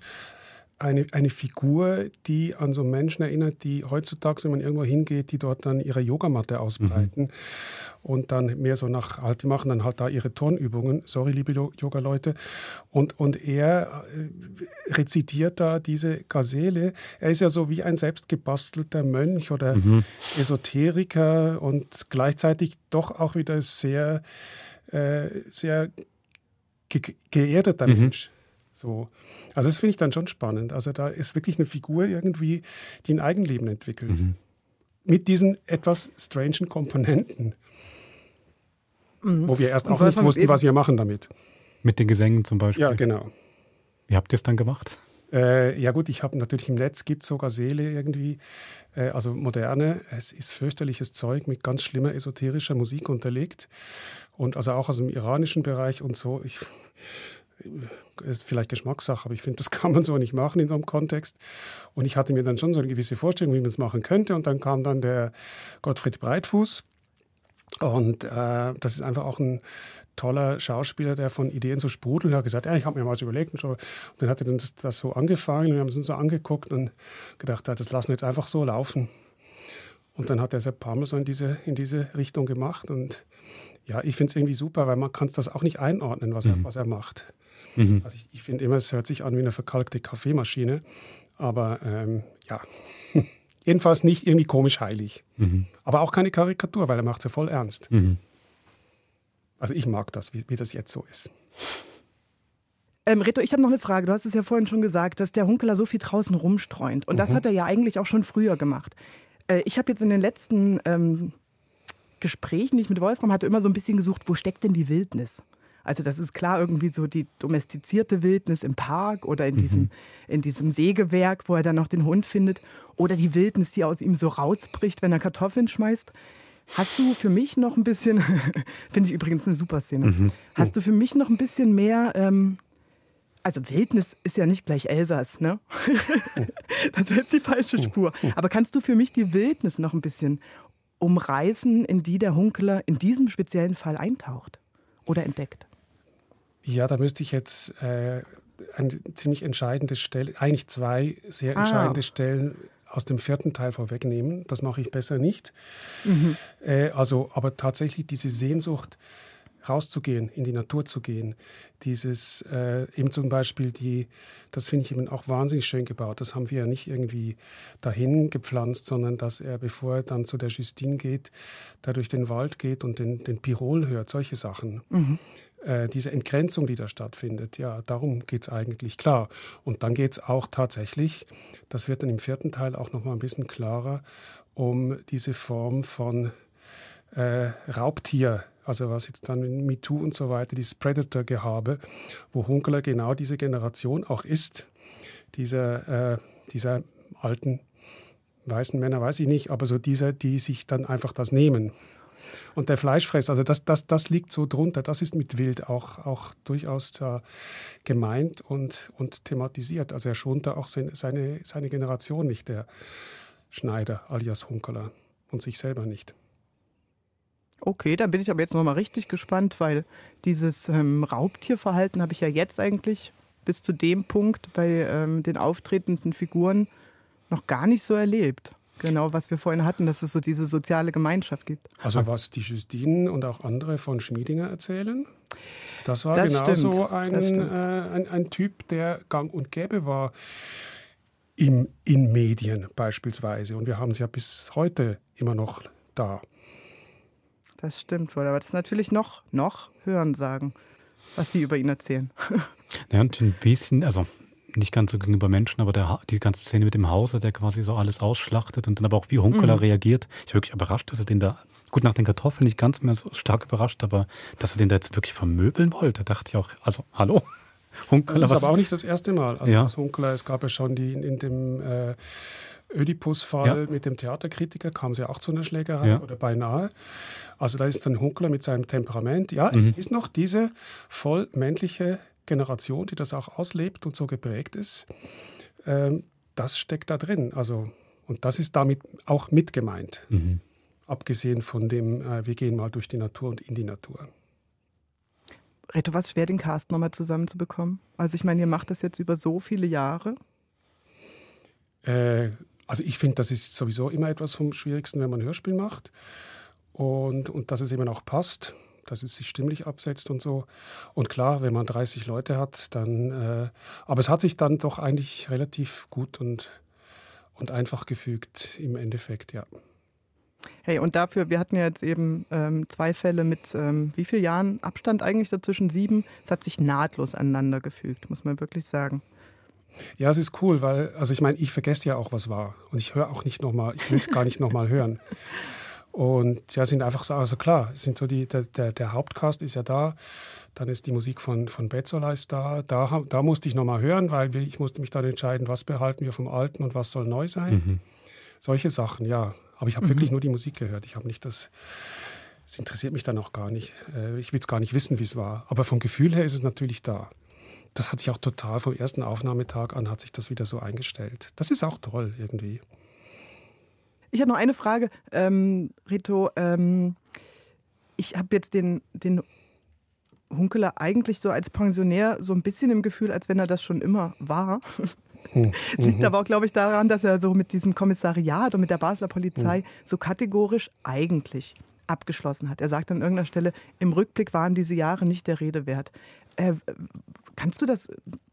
eine, eine Figur, die an so Menschen erinnert, die heutzutage, wenn man irgendwo hingeht, die dort dann ihre Yogamatte ausbreiten und dann mehr so nach, halt, die machen dann halt da ihre Turnübungen, sorry, liebe Yo- Yoga-Leute, und, und er äh, rezitiert da diese Gazelle. Er ist ja so wie ein selbstgebastelter Mönch oder Mhm. Esoteriker und gleichzeitig doch auch wieder sehr, äh, sehr ge geerdeter Mhm. Mensch. So. Also das finde ich dann schon spannend. Also da ist wirklich eine Figur irgendwie, die ein Eigenleben entwickelt. Mhm. Mit diesen etwas strangen Komponenten, wo wir erst auch nicht wussten, was wir machen damit. Mit den Gesängen zum Beispiel. Ja, genau. Wie habt ihr es dann gemacht? Äh, ja gut, ich habe natürlich im Netz gibt sogar Seele irgendwie, äh, also moderne. Es ist fürchterliches Zeug mit ganz schlimmer esoterischer Musik unterlegt und also auch aus dem iranischen Bereich und so. Ich, ist vielleicht Geschmackssache, aber ich finde, das [laughs] kann man so nicht machen in so einem Kontext. Und ich hatte mir dann schon so eine gewisse Vorstellung, wie man es machen könnte. Und dann kam dann der Gottfried Breitfuß. Und äh, das ist einfach auch ein toller Schauspieler, der von Ideen so sprudelt. Er hat gesagt, ja, ich habe mir mal was überlegt. Und, so. und dann hat er dann das, so angefangen. Wir haben es uns so angeguckt und gedacht, ja, das lassen wir jetzt einfach so laufen. Und dann hat er es ein paar Mal so in diese, in diese Richtung gemacht. Und ja, ich finde es irgendwie super, weil man kann das auch nicht einordnen, was, Mhm. er, was er macht. Mhm. Also ich, ich finde immer, es hört sich an wie eine verkalkte Kaffeemaschine. Aber ähm, ja, [laughs] jedenfalls nicht irgendwie komisch heilig. Mhm. Aber auch keine Karikatur, weil er macht es ja voll ernst. Mhm. Also ich mag das, wie, wie das jetzt so ist. Ähm, Reto, ich habe noch eine Frage. Du hast es ja vorhin schon gesagt, dass der Hunkeler so viel draußen rumstreunt. Und das Mhm. hat er ja eigentlich auch schon früher gemacht. Äh, ich habe jetzt in den letzten ähm, Gesprächen, die ich mit Wolfram hatte, immer so ein bisschen gesucht, wo steckt denn die Wildnis? Also das ist klar irgendwie so die domestizierte Wildnis im Park oder in, diesem, in diesem Sägewerk, wo er dann noch den Hund findet. Oder die Wildnis, die aus ihm so rausbricht, wenn er Kartoffeln schmeißt. Hast du für mich noch ein bisschen, [laughs] finde ich übrigens eine super Szene, Mhm. hast du für mich noch ein bisschen mehr, ähm, also Wildnis ist ja nicht gleich Elsass, ne? [laughs] das wäre jetzt die falsche Spur. Aber kannst du für mich die Wildnis noch ein bisschen umreißen, in die der Hunkeler in diesem speziellen Fall eintaucht oder entdeckt? Ja, da müsste ich jetzt äh, eine ziemlich entscheidende Stelle, eigentlich zwei sehr Ah. entscheidende Stellen aus dem vierten Teil vorwegnehmen. Das mache ich besser nicht. Mhm. Äh, also, aber tatsächlich diese Sehnsucht rauszugehen, in die Natur zu gehen. Dieses äh, eben zum Beispiel die, das finde ich eben auch wahnsinnig schön gebaut. Das haben wir ja nicht irgendwie dahin gepflanzt, sondern dass er, bevor er dann zu der Justine geht, da durch den Wald geht und den, den Pirol hört, solche Sachen. Mhm. Äh, diese Entgrenzung, die da stattfindet, ja, darum geht es eigentlich klar. Und dann geht es auch tatsächlich, das wird dann im vierten Teil auch nochmal ein bisschen klarer, um diese Form von äh, Raubtier also was jetzt dann mit MeToo und so weiter, dieses Predator-Gehabe, wo Hunkeler genau diese Generation auch ist, dieser, äh, dieser alten weißen Männer, weiß ich nicht, aber so dieser, die sich dann einfach das nehmen. Und der Fleischfresser, also das, das, das liegt so drunter, das ist mit Wild auch, auch durchaus äh, gemeint und, und thematisiert. Also er schont da auch seine, seine, seine Generation nicht, der Schneider alias Hunkeler und sich selber nicht. Okay, dann bin ich aber jetzt nochmal richtig gespannt, weil dieses ähm, Raubtierverhalten habe ich ja jetzt eigentlich bis zu dem Punkt bei ähm, den auftretenden Figuren noch gar nicht so erlebt. Genau, was wir vorhin hatten, dass es so diese soziale Gemeinschaft gibt. Also was die Justine und auch andere von Schmiedinger erzählen, das war Das genauso stimmt, ein, das äh, ein, ein Typ, der gang und gäbe war im, in Medien beispielsweise. Und wir haben es ja bis heute immer noch da. Das stimmt wohl, aber das ist natürlich noch, noch Hören sagen, was sie über ihn erzählen. [laughs] Ja, und ein bisschen, also nicht ganz so gegenüber Menschen, aber der, die ganze Szene mit dem Hause, der quasi so alles ausschlachtet und dann aber auch wie Hunkeler Mhm. reagiert. Ich war wirklich überrascht, dass er den da, gut nach den Kartoffeln nicht ganz mehr so stark überrascht, aber dass er den da jetzt wirklich vermöbeln wollte, dachte ich auch, also hallo, [laughs] Hunkeler. Das ist was- aber auch nicht das erste Mal. Also Ja. Hunkeler, es gab ja schon die in, in dem äh, Ödipus-Fall Ja. mit dem Theaterkritiker, kam es ja auch zu einer Schlägerei Ja. oder beinahe. Also da ist dann Hunkeler mit seinem Temperament. Ja, Mhm. es ist noch diese voll männliche Generation, die das auch auslebt und so geprägt ist. Ähm, das steckt da drin. Also, und das ist damit auch mit gemeint. Mhm. Abgesehen von dem, äh, wir gehen mal durch die Natur und in die Natur. Reto, was schwer, den Cast nochmal zusammenzubekommen? Also ich meine, ihr macht das jetzt über so viele Jahre. Äh, also ich finde, das ist sowieso immer etwas vom Schwierigsten, wenn man ein Hörspiel macht. Und, und dass es eben auch passt, dass es sich stimmlich absetzt und so. Und klar, wenn man 30 Leute hat, dann... Äh, aber es hat sich dann doch eigentlich relativ gut und, und einfach gefügt im Endeffekt, ja. Hey, und dafür, wir hatten ja jetzt eben ähm, zwei Fälle mit ähm, wie vielen Jahren Abstand eigentlich dazwischen? Sieben. Es hat sich nahtlos aneinander gefügt, muss man wirklich sagen. Ja, es ist cool, weil, also ich meine, ich vergesse ja auch, was war. Und ich höre auch nicht nochmal, ich will es gar nicht nochmal hören. Und ja, sind einfach so, also klar, sind so die, der, der, der Hauptcast ist ja da, dann ist die Musik von, von Betzola ist da. Da, da musste ich nochmal hören, weil ich musste mich dann entscheiden, was behalten wir vom Alten und was soll neu sein. Mhm. Solche Sachen, ja. Aber ich habe Mhm. wirklich nur die Musik gehört. Ich habe nicht das, es interessiert mich dann auch gar nicht. Äh, Ich will es gar nicht wissen, wie es war. Aber vom Gefühl her ist es natürlich da. Das hat sich auch total vom ersten Aufnahmetag an hat sich das wieder so eingestellt. Das ist auch toll irgendwie. Ich habe noch eine Frage, ähm, Rito. Ähm, ich habe jetzt den, den Hunkeler eigentlich so als Pensionär so ein bisschen im Gefühl, als wenn er das schon immer war. Hm. [laughs] Liegt Mhm. aber auch, glaube ich, daran, dass er so mit diesem Kommissariat und mit der Basler Polizei Mhm. so kategorisch eigentlich abgeschlossen hat. Er sagt an irgendeiner Stelle, im Rückblick waren diese Jahre nicht der Rede wert. Äh, kannst du das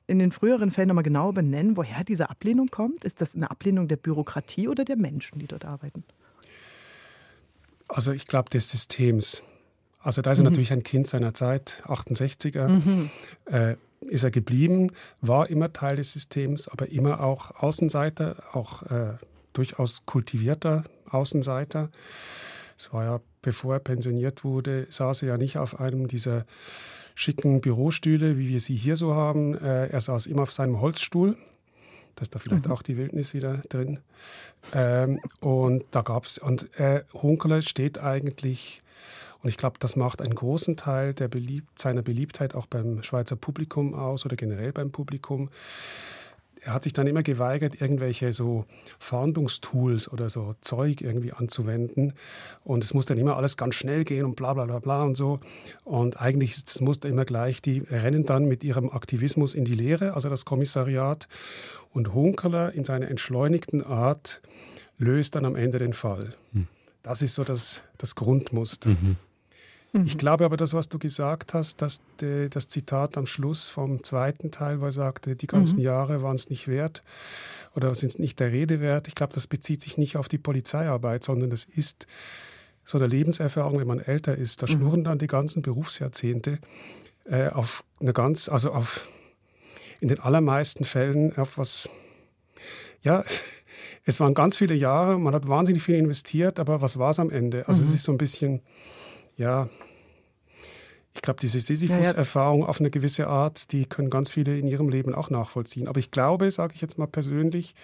in den früheren Fällen nochmal genau benennen, woher diese Ablehnung kommt? Ist das eine Ablehnung der Bürokratie oder der Menschen, die dort arbeiten? Also ich glaube des Systems. Also da ist er Mhm. natürlich ein Kind seiner Zeit, 68er. Mhm. Äh, ist er geblieben, war immer Teil des Systems, aber immer auch Außenseiter, auch äh, durchaus kultivierter Außenseiter. Es war ja, bevor er pensioniert wurde, saß er ja nicht auf einem dieser schicken Bürostühle, wie wir sie hier so haben. Äh, er saß immer auf seinem Holzstuhl. Da ist da vielleicht Mhm. auch die Wildnis wieder drin. Ähm, und da gab es, und äh, Hunkeler steht eigentlich, und ich glaube, das macht einen großen Teil der beliebt, seiner Beliebtheit auch beim Schweizer Publikum aus oder generell beim Publikum. Er hat sich dann immer geweigert, irgendwelche so Fahndungstools oder so Zeug irgendwie anzuwenden. Und es muss dann immer alles ganz schnell gehen und bla bla bla bla und so. Und eigentlich ist das Muster immer gleich. Die rennen dann mit ihrem Aktivismus in die Leere, also das Kommissariat. Und Hunkeler in seiner entschleunigten Art löst dann am Ende den Fall. Hm. Das ist so das, das Grundmuster. Mhm. Ich mhm. glaube aber, das, was du gesagt hast, dass de, das Zitat am Schluss vom zweiten Teil, wo er sagte, die ganzen mhm. Jahre waren es nicht wert oder sind es nicht der Rede wert, ich glaube, das bezieht sich nicht auf die Polizeiarbeit, sondern das ist so eine Lebenserfahrung, wenn man älter ist. Da mhm. schnurren dann die ganzen Berufsjahrzehnte äh, auf eine ganz, also auf in den allermeisten Fällen auf was, ja, es waren ganz viele Jahre, man hat wahnsinnig viel investiert, aber was war es am Ende? Also mhm. es ist so ein bisschen, ja, ich glaube, diese Sisyphus-Erfahrung auf eine gewisse Art, die können ganz viele in ihrem Leben auch nachvollziehen. Aber ich glaube, sage ich jetzt mal persönlich,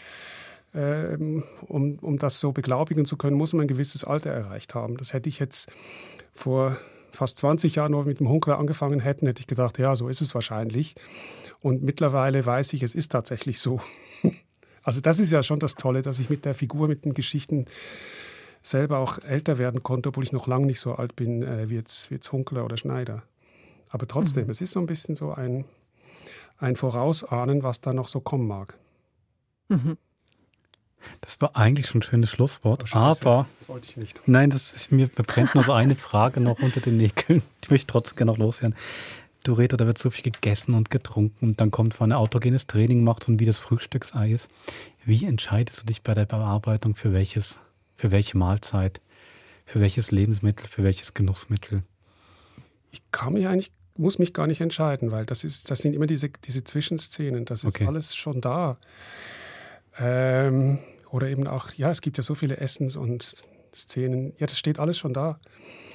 ähm, um, um das so beglaubigen zu können, muss man ein gewisses Alter erreicht haben. Das hätte ich jetzt vor fast 20 Jahren, wo wir mit dem Hunkler angefangen hätten, hätte ich gedacht, ja, so ist es wahrscheinlich. Und mittlerweile weiß ich, es ist tatsächlich so. [laughs] Also das ist ja schon das Tolle, dass ich mit der Figur, mit den Geschichten selber auch älter werden konnte, obwohl ich noch lange nicht so alt bin äh, wie, jetzt, wie jetzt Hunkler oder Schneider. Aber trotzdem, mhm. es ist so ein bisschen so ein, ein Vorausahnen, was da noch so kommen mag. Mhm. Das war eigentlich schon ein schönes Schlusswort, oh, aber. Das wollte ich nicht. Nein, das ist, mir brennt nur so eine Frage noch unter den Nägeln. Die möchte ich trotzdem gerne noch loswerden. Du redest, da wird so viel gegessen und getrunken und dann kommt, wann ein autogenes Training macht und wie das Frühstücksei ist. Wie entscheidest du dich bei der Bearbeitung für welches für welche Mahlzeit? Für welches Lebensmittel? Für welches Genussmittel? Ich kann mich eigentlich, muss mich gar nicht entscheiden, weil das, ist, das sind immer diese, diese Zwischenszenen. Das ist okay. alles schon da. Ähm, oder eben auch, ja, es gibt ja so viele Essens- und Szenen. Ja, das steht alles schon da.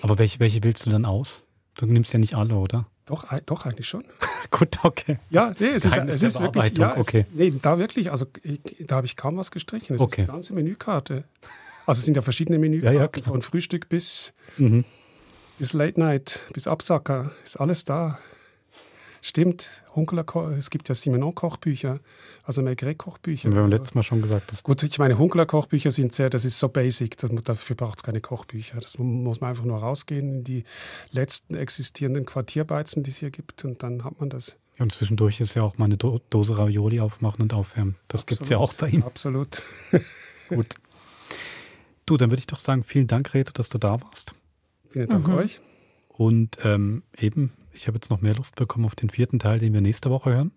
Aber welche, welche wählst du dann aus? Du nimmst ja nicht alle, oder? Doch, doch eigentlich schon. [laughs] Gut, okay. Ja, nee, es ist, es ist wirklich, ja, okay. Es, nee, da wirklich, also ich, da habe ich kaum was gestrichen. Es okay. ist die ganze Menükarte. Also es sind ja verschiedene Menükarten, ja, ja, von Frühstück bis, mhm. bis Late Night, bis Absacker, ist alles da. Stimmt, Hunkeler, es gibt ja Simenon-Kochbücher, also Maigret-Kochbücher. Wir haben letztes Mal schon gesagt. Das Gut, ich meine, Hunkeler-Kochbücher sind sehr, das ist so basic, das, dafür braucht es keine Kochbücher. Das muss man einfach nur rausgehen in die letzten existierenden Quartierbeizen, die es hier gibt und dann hat man das. Ja, und zwischendurch ist ja auch mal eine Dose Ravioli aufmachen und aufwärmen. Das gibt es ja auch bei ihm. Absolut. Gut. [laughs] Du, dann würde ich doch sagen, vielen Dank, Reto, dass du da warst. Vielen Dank mhm. euch. Und ähm, eben, ich habe jetzt noch mehr Lust bekommen auf den vierten Teil, den wir nächste Woche hören.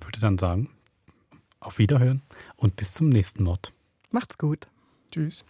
Würde dann sagen, auf Wiederhören und bis zum nächsten Mord. Macht's gut. Tschüss.